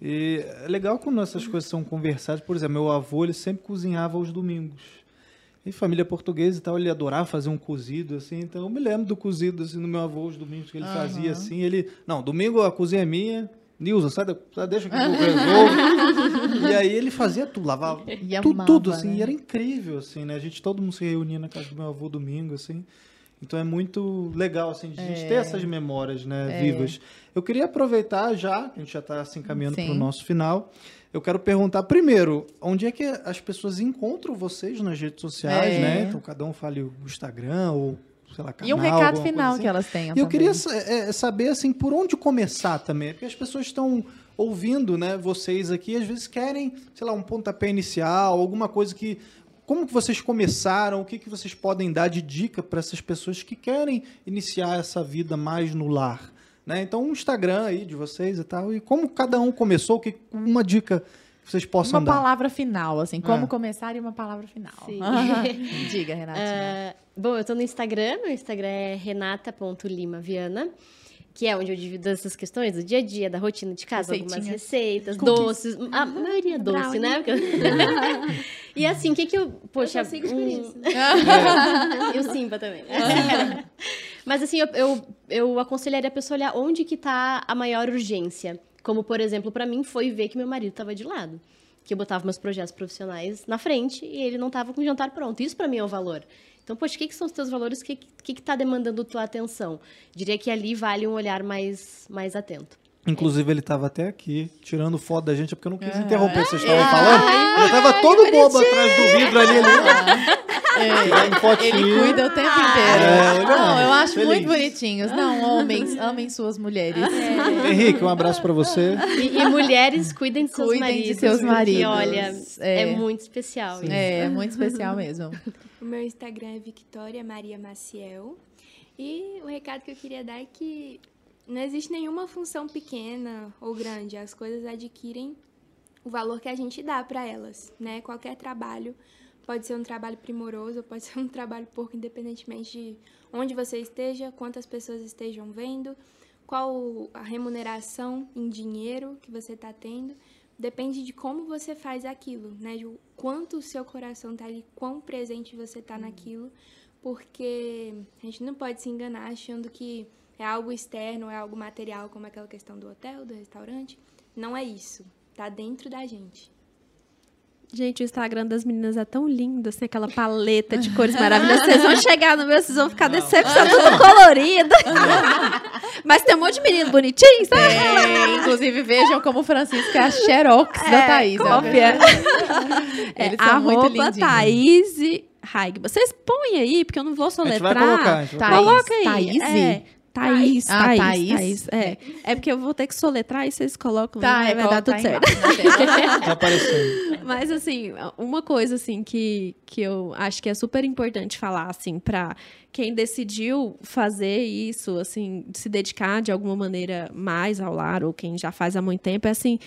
E é legal quando essas coisas são conversadas. Por exemplo, meu avô, ele sempre cozinhava aos domingos. E família portuguesa e tal, ele adorava fazer um cozido, assim. Então, eu me lembro do cozido, assim, do meu avô, os domingos que ele fazia, assim. Ele, não, domingo a cozinha é minha. Nilza, sai, da- sai deixa que eu resolvo. e aí ele fazia tudo, lavava E tudo, amava, tudo, assim. né? E era incrível, assim, né? A gente, todo mundo se reunia na casa do meu avô domingo, assim. Então é muito legal, assim, de a gente ter essas memórias, né, vivas. Eu queria aproveitar já, a gente já está se encaminhando para o nosso final. Eu quero perguntar primeiro, onde é que as pessoas encontram vocês nas redes sociais, É. né? Então cada um fale o Instagram ou, sei lá, canal, E um recado final assim. que elas tenham. E eu também. queria é, saber, assim, por onde começar também. Porque as pessoas estão ouvindo, né, vocês aqui, às vezes querem, sei lá, um pontapé inicial, alguma coisa que... Como que vocês começaram? O que, que vocês podem dar de dica para essas pessoas que querem iniciar essa vida mais no lar? Né? Então, um Instagram aí de vocês e tal. E como cada um começou, que, uma dica que vocês possam Uma dar. palavra final, assim, como É. começar e uma palavra final. Sim. Diga, Renatinha. Ah, bom, eu tô no Instagram, meu Instagram é renata.limaviana, que é onde eu divido essas questões do dia a dia, da rotina de casa, algumas receitas, Cookies. doces, a maioria é doce, né? E assim, o que que eu... Poxa, eu um-. E o Simba também. Mas assim, eu, eu, eu aconselharia a pessoa olhar onde que tá a maior urgência. Como, por exemplo, pra mim foi ver que meu marido tava de lado. Que eu botava meus projetos profissionais na frente e ele não tava com o jantar pronto. Isso pra mim é o valor. Então, poxa, o que, que são os teus valores? O que, que, que tá demandando tua atenção? Diria que ali vale um olhar mais, mais atento. Inclusive, ele tava até aqui, tirando foto da gente, é porque eu não quis Ah. interromper vocês estavam falando. Ele tava todo bobo atrás do vidro ali, ali. Tirando fotinho. Ele cuida o tempo inteiro. É, ele não, é eu acho feliz. muito bonitinhos. Não, homens, amem suas mulheres. Henrique, um abraço pra você. E, e mulheres, cuidem de seus Cuidem de maridos. seus porque, maridos. olha, é, É. muito especial. isso. É, é muito especial mesmo. O meu Instagram é Victoria Maria Maciel. E o recado que eu queria dar é que não existe nenhuma função pequena ou grande. As coisas adquirem o valor que a gente dá para elas, né? Qualquer trabalho pode ser um trabalho primoroso, pode ser um trabalho pouco, independentemente de onde você esteja, quantas pessoas estejam vendo, qual a remuneração em dinheiro que você está tendo. Depende de como você faz aquilo, né? De quanto o seu coração tá ali, quão presente você tá naquilo, porque a gente não pode se enganar achando que é algo externo, é algo material, como aquela questão do hotel, do restaurante. Não é isso. Tá dentro da gente. Gente, o Instagram das meninas é tão lindo, assim, aquela paleta de cores maravilhosas. Vocês vão chegar no meu, vocês vão ficar decepcionados, tudo colorido. Mas tem um monte de menino bonitinho, sabe? É, inclusive, vejam como o Francisco é a xerox da Thaís. é cópia. É, Eles são muito arroba lindinhos. Thaís Haig. Vocês põem aí, porque eu não vou A gente soletrar. vai colocar. A gente vai Thaís. colocar. Coloca aí. Thaís? É. Thaís, Ah, Thaís, Thaís. Thaís. É. é porque eu vou ter que soletrar e vocês colocam. Tá, né? é, vai dar coloca tudo aí certo. Tá aparecendo. Mas assim, uma coisa assim que, que eu acho que é super importante falar assim para quem decidiu fazer isso, assim, se dedicar de alguma maneira mais ao lar ou quem já faz há muito tempo é assim,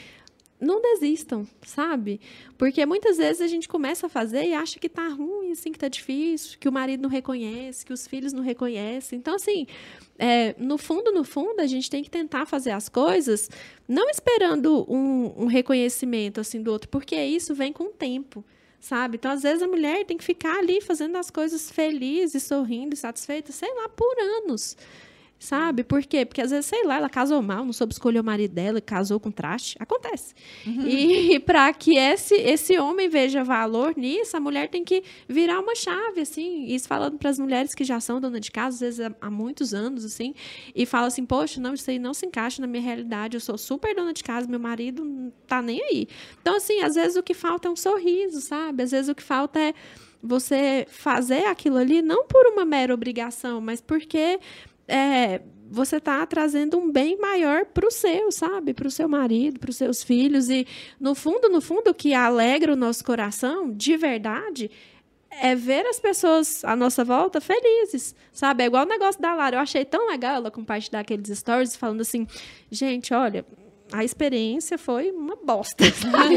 não desistam, sabe? Porque muitas vezes a gente começa a fazer e acha que tá ruim, assim, que tá difícil, que o marido não reconhece, que os filhos não reconhecem. Então, assim, é, no fundo, no fundo, a gente tem que tentar fazer as coisas não esperando um, um reconhecimento, assim, do outro, porque isso vem com o tempo. Sabe? Então, às vezes, a mulher tem que ficar ali fazendo as coisas feliz e sorrindo e satisfeita, sei lá, por anos. Sabe? Por quê? Porque às vezes, sei lá, ela casou mal, não soube escolher o marido dela, casou com traste. Acontece. E para que esse, esse homem veja valor nisso, a mulher tem que virar uma chave, assim. Isso falando para as mulheres que já são dona de casa, às vezes há, há muitos anos, assim, e fala assim: Poxa, não, isso aí não se encaixa na minha realidade. Eu sou super dona de casa, meu marido não tá nem aí. Então, assim, às vezes o que falta é um sorriso, sabe? Às vezes o que falta é você fazer aquilo ali não por uma mera obrigação, mas porque é, você está trazendo um bem maior para o seu, sabe? Para o seu marido, para os seus filhos. E, no fundo, no fundo, o que alegra o nosso coração, de verdade, é ver as pessoas à nossa volta felizes, sabe? É igual o negócio da Lara. Eu achei tão legal ela compartilhar aqueles stories falando assim: gente, olha. A experiência foi uma bosta. sabe?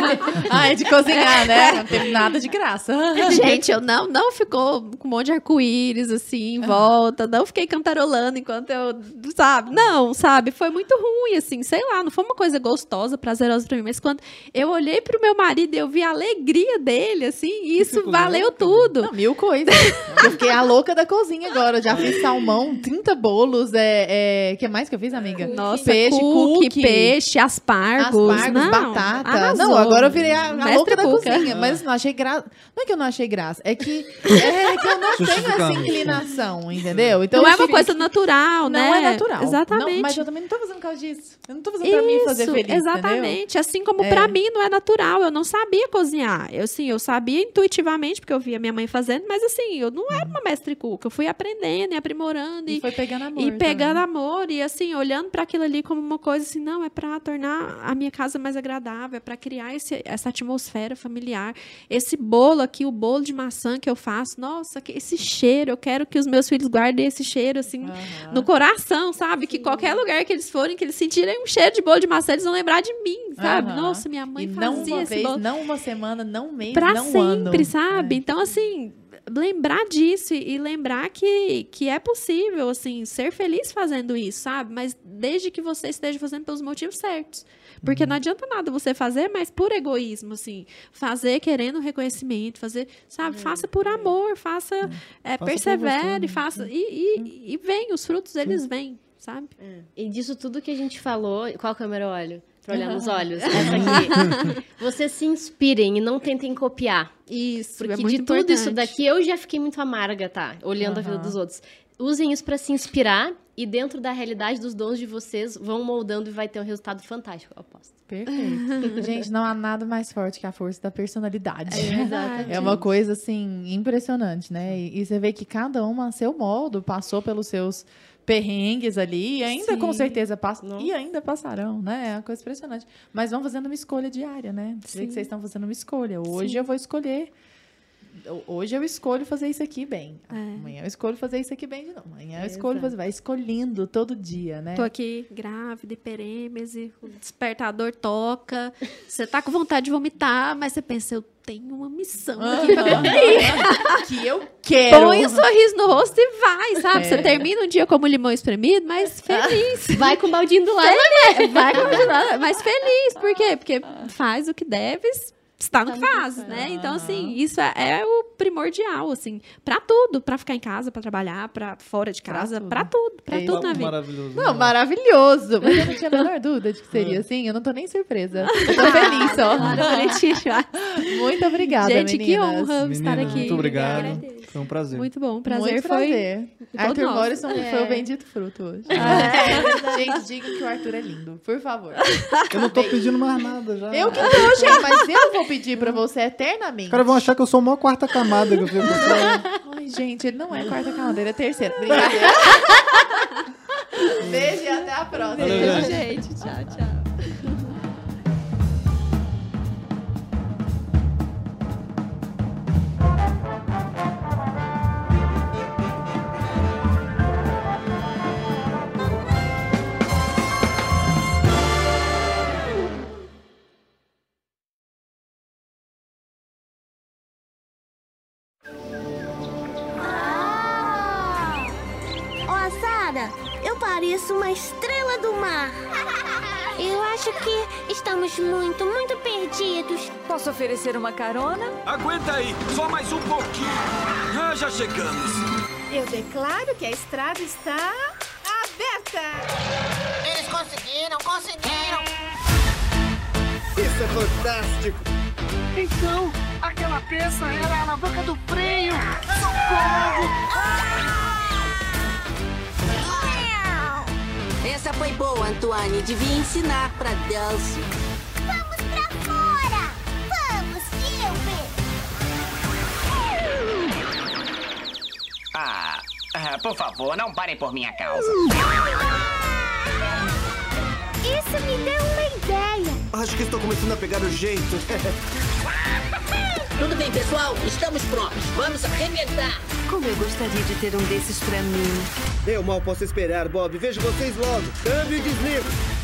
Ah, é de cozinhar, né? Não teve nada de graça. Gente, eu não, não ficou com um monte de arco-íris, assim, em volta. Não fiquei cantarolando enquanto eu, sabe? Não, sabe? Foi muito ruim, assim, sei lá. Não foi uma coisa gostosa, prazerosa pra mim. Mas quando eu olhei pro meu marido e eu vi a alegria dele, assim, isso ficou valeu louca? tudo. Não, mil coisas. Eu fiquei a louca da cozinha agora. Eu já fiz salmão, 30 bolos. É, é... que mais que eu fiz, amiga? Nossa, peixe, cookie, cookie. peixe, aspargos. Aspargos, não, batata. arrasou. Não, agora eu virei a, a Mestre louca da Cuca. cozinha. Mas não achei graça. Não é que eu não achei graça, é que, é que eu não tenho essa inclinação, entendeu? Então não é uma tive coisa natural, né? Não é natural. Exatamente. Não, mas eu também não tô fazendo por causa disso. Eu não tô fazendo pra mim fazer Isso, feliz, entendeu? Exatamente. Assim como É. pra mim não é natural. Eu não sabia cozinhar. Eu, assim, eu sabia intuitivamente, porque eu via minha mãe fazendo, mas assim, eu não era uma mestre cuca. Eu fui aprendendo e aprimorando E e, foi pegando amor. e pegando também. amor e assim, olhando pra aquilo ali como uma coisa assim, não, é pra tornar a minha casa mais agradável, é pra criar esse, essa atmosfera familiar. Esse bolo aqui, o bolo de maçã que eu faço, nossa, que esse cheiro, eu quero que os meus filhos guardem esse cheiro assim Aham. no coração, sabe? Que qualquer lugar que eles forem, que eles sentirem um cheiro de bolo de maçã, eles vão lembrar de mim, sabe? Aham. Nossa, minha mãe E não fazia uma esse vez, bolo não uma semana, não um mês, pra não um sempre, ano. sabe? É. Então, assim, lembrar disso e e lembrar que, que é possível, assim, ser feliz fazendo isso, sabe? Mas desde que você esteja fazendo pelos motivos certos. Porque não adianta nada você fazer, mas por egoísmo, assim. Fazer querendo reconhecimento, fazer, sabe? Faça por amor, faça, é, por persevere, você, né? faça. E, e, e vem, os frutos, eles vêm, sabe? E disso tudo que a gente falou, qual câmera eu olho? Pra olhar nos olhos. Essa aqui. Vocês se inspirem e não tentem copiar. Isso, Porque é muito de tudo isso importante. daqui, eu já fiquei muito amarga, tá? Olhando a vida dos outros. Usem isso pra se inspirar e dentro da realidade dos dons de vocês, vão moldando e vai ter um resultado fantástico, eu aposto. Perfeito. Gente, não há nada mais forte que a força da personalidade. verdade. É uma coisa, assim, impressionante, né? E, e você vê que cada uma, a seu modo, passou pelos seus perrengues ali, e ainda com Sim. certeza passam, e ainda passarão, né? É uma coisa impressionante. Mas vão fazendo uma escolha diária, né? Vê que vocês estão fazendo uma escolha. Hoje Sim. eu vou escolher. Hoje eu escolho fazer isso aqui bem. É. Amanhã eu escolho fazer isso aqui bem de novo. Amanhã eu escolho Exato. fazer. Vai escolhendo todo dia, né? Tô aqui grávida, hiperêmese, o despertador toca. Você tá com vontade de vomitar, mas você pensa, eu tenho uma missão aqui pra que eu quero. Põe um sorriso no rosto e vai, sabe? É. Você termina um dia como limão espremido, mas feliz. Vai com o baldinho do lado. vai continuar, mas feliz. Por quê? Porque faz o que deve, está no que faz, né? Então, assim, isso é, é o primordial, assim, pra tudo. Pra ficar em casa, pra trabalhar, pra fora de casa, tudo. pra tudo. Pra É tudo na vida. Maravilhoso. Não, maravilhoso. Mas eu não tinha a menor dúvida de que seria assim. Eu não tô nem surpresa. Eu tô feliz, Claro, ó. bonitinho. Muito obrigada, Gente, que meninas. honra estar Meninas, aqui. Muito obrigado. Agradeço. Foi um prazer. Muito bom. Prazer Muito foi. prazer. Arthur nosso. Morrison É. foi o bendito fruto hoje. Gente, digam que o Arthur é lindo, por favor. Eu não tô pedindo mais nada já. Eu que tô, gente, mas eu vou pedir pra você eternamente. Os caras vão achar que eu sou a maior quarta camada que eu fico Ai, gente, ele não é quarta camada, ele é terceira. Brincadeira. Beijo e até a próxima. Valeu, Beijo, gente. Tchau, tchau. Uma estrela do mar. Eu acho que estamos muito, muito perdidos. Posso oferecer uma carona? Aguenta aí, só mais um pouquinho. Ah, já chegamos. Eu declaro que a estrada está aberta. Eles conseguiram, conseguiram! Isso é fantástico! Então, aquela peça era a alavanca do freio! Socorro! Essa foi boa, Antoine. Devia ensinar pra Delcy. Vamos pra fora! Vamos, Silver! Ah, ah, por favor, não parem por minha causa. Isso me deu uma ideia. Acho que estou começando a pegar o jeito. Tudo bem, pessoal? Estamos prontos. Vamos arrebentar. Como eu gostaria de ter um desses pra mim. Eu mal posso esperar, Bob. Vejo vocês logo. Câmbio e desligo.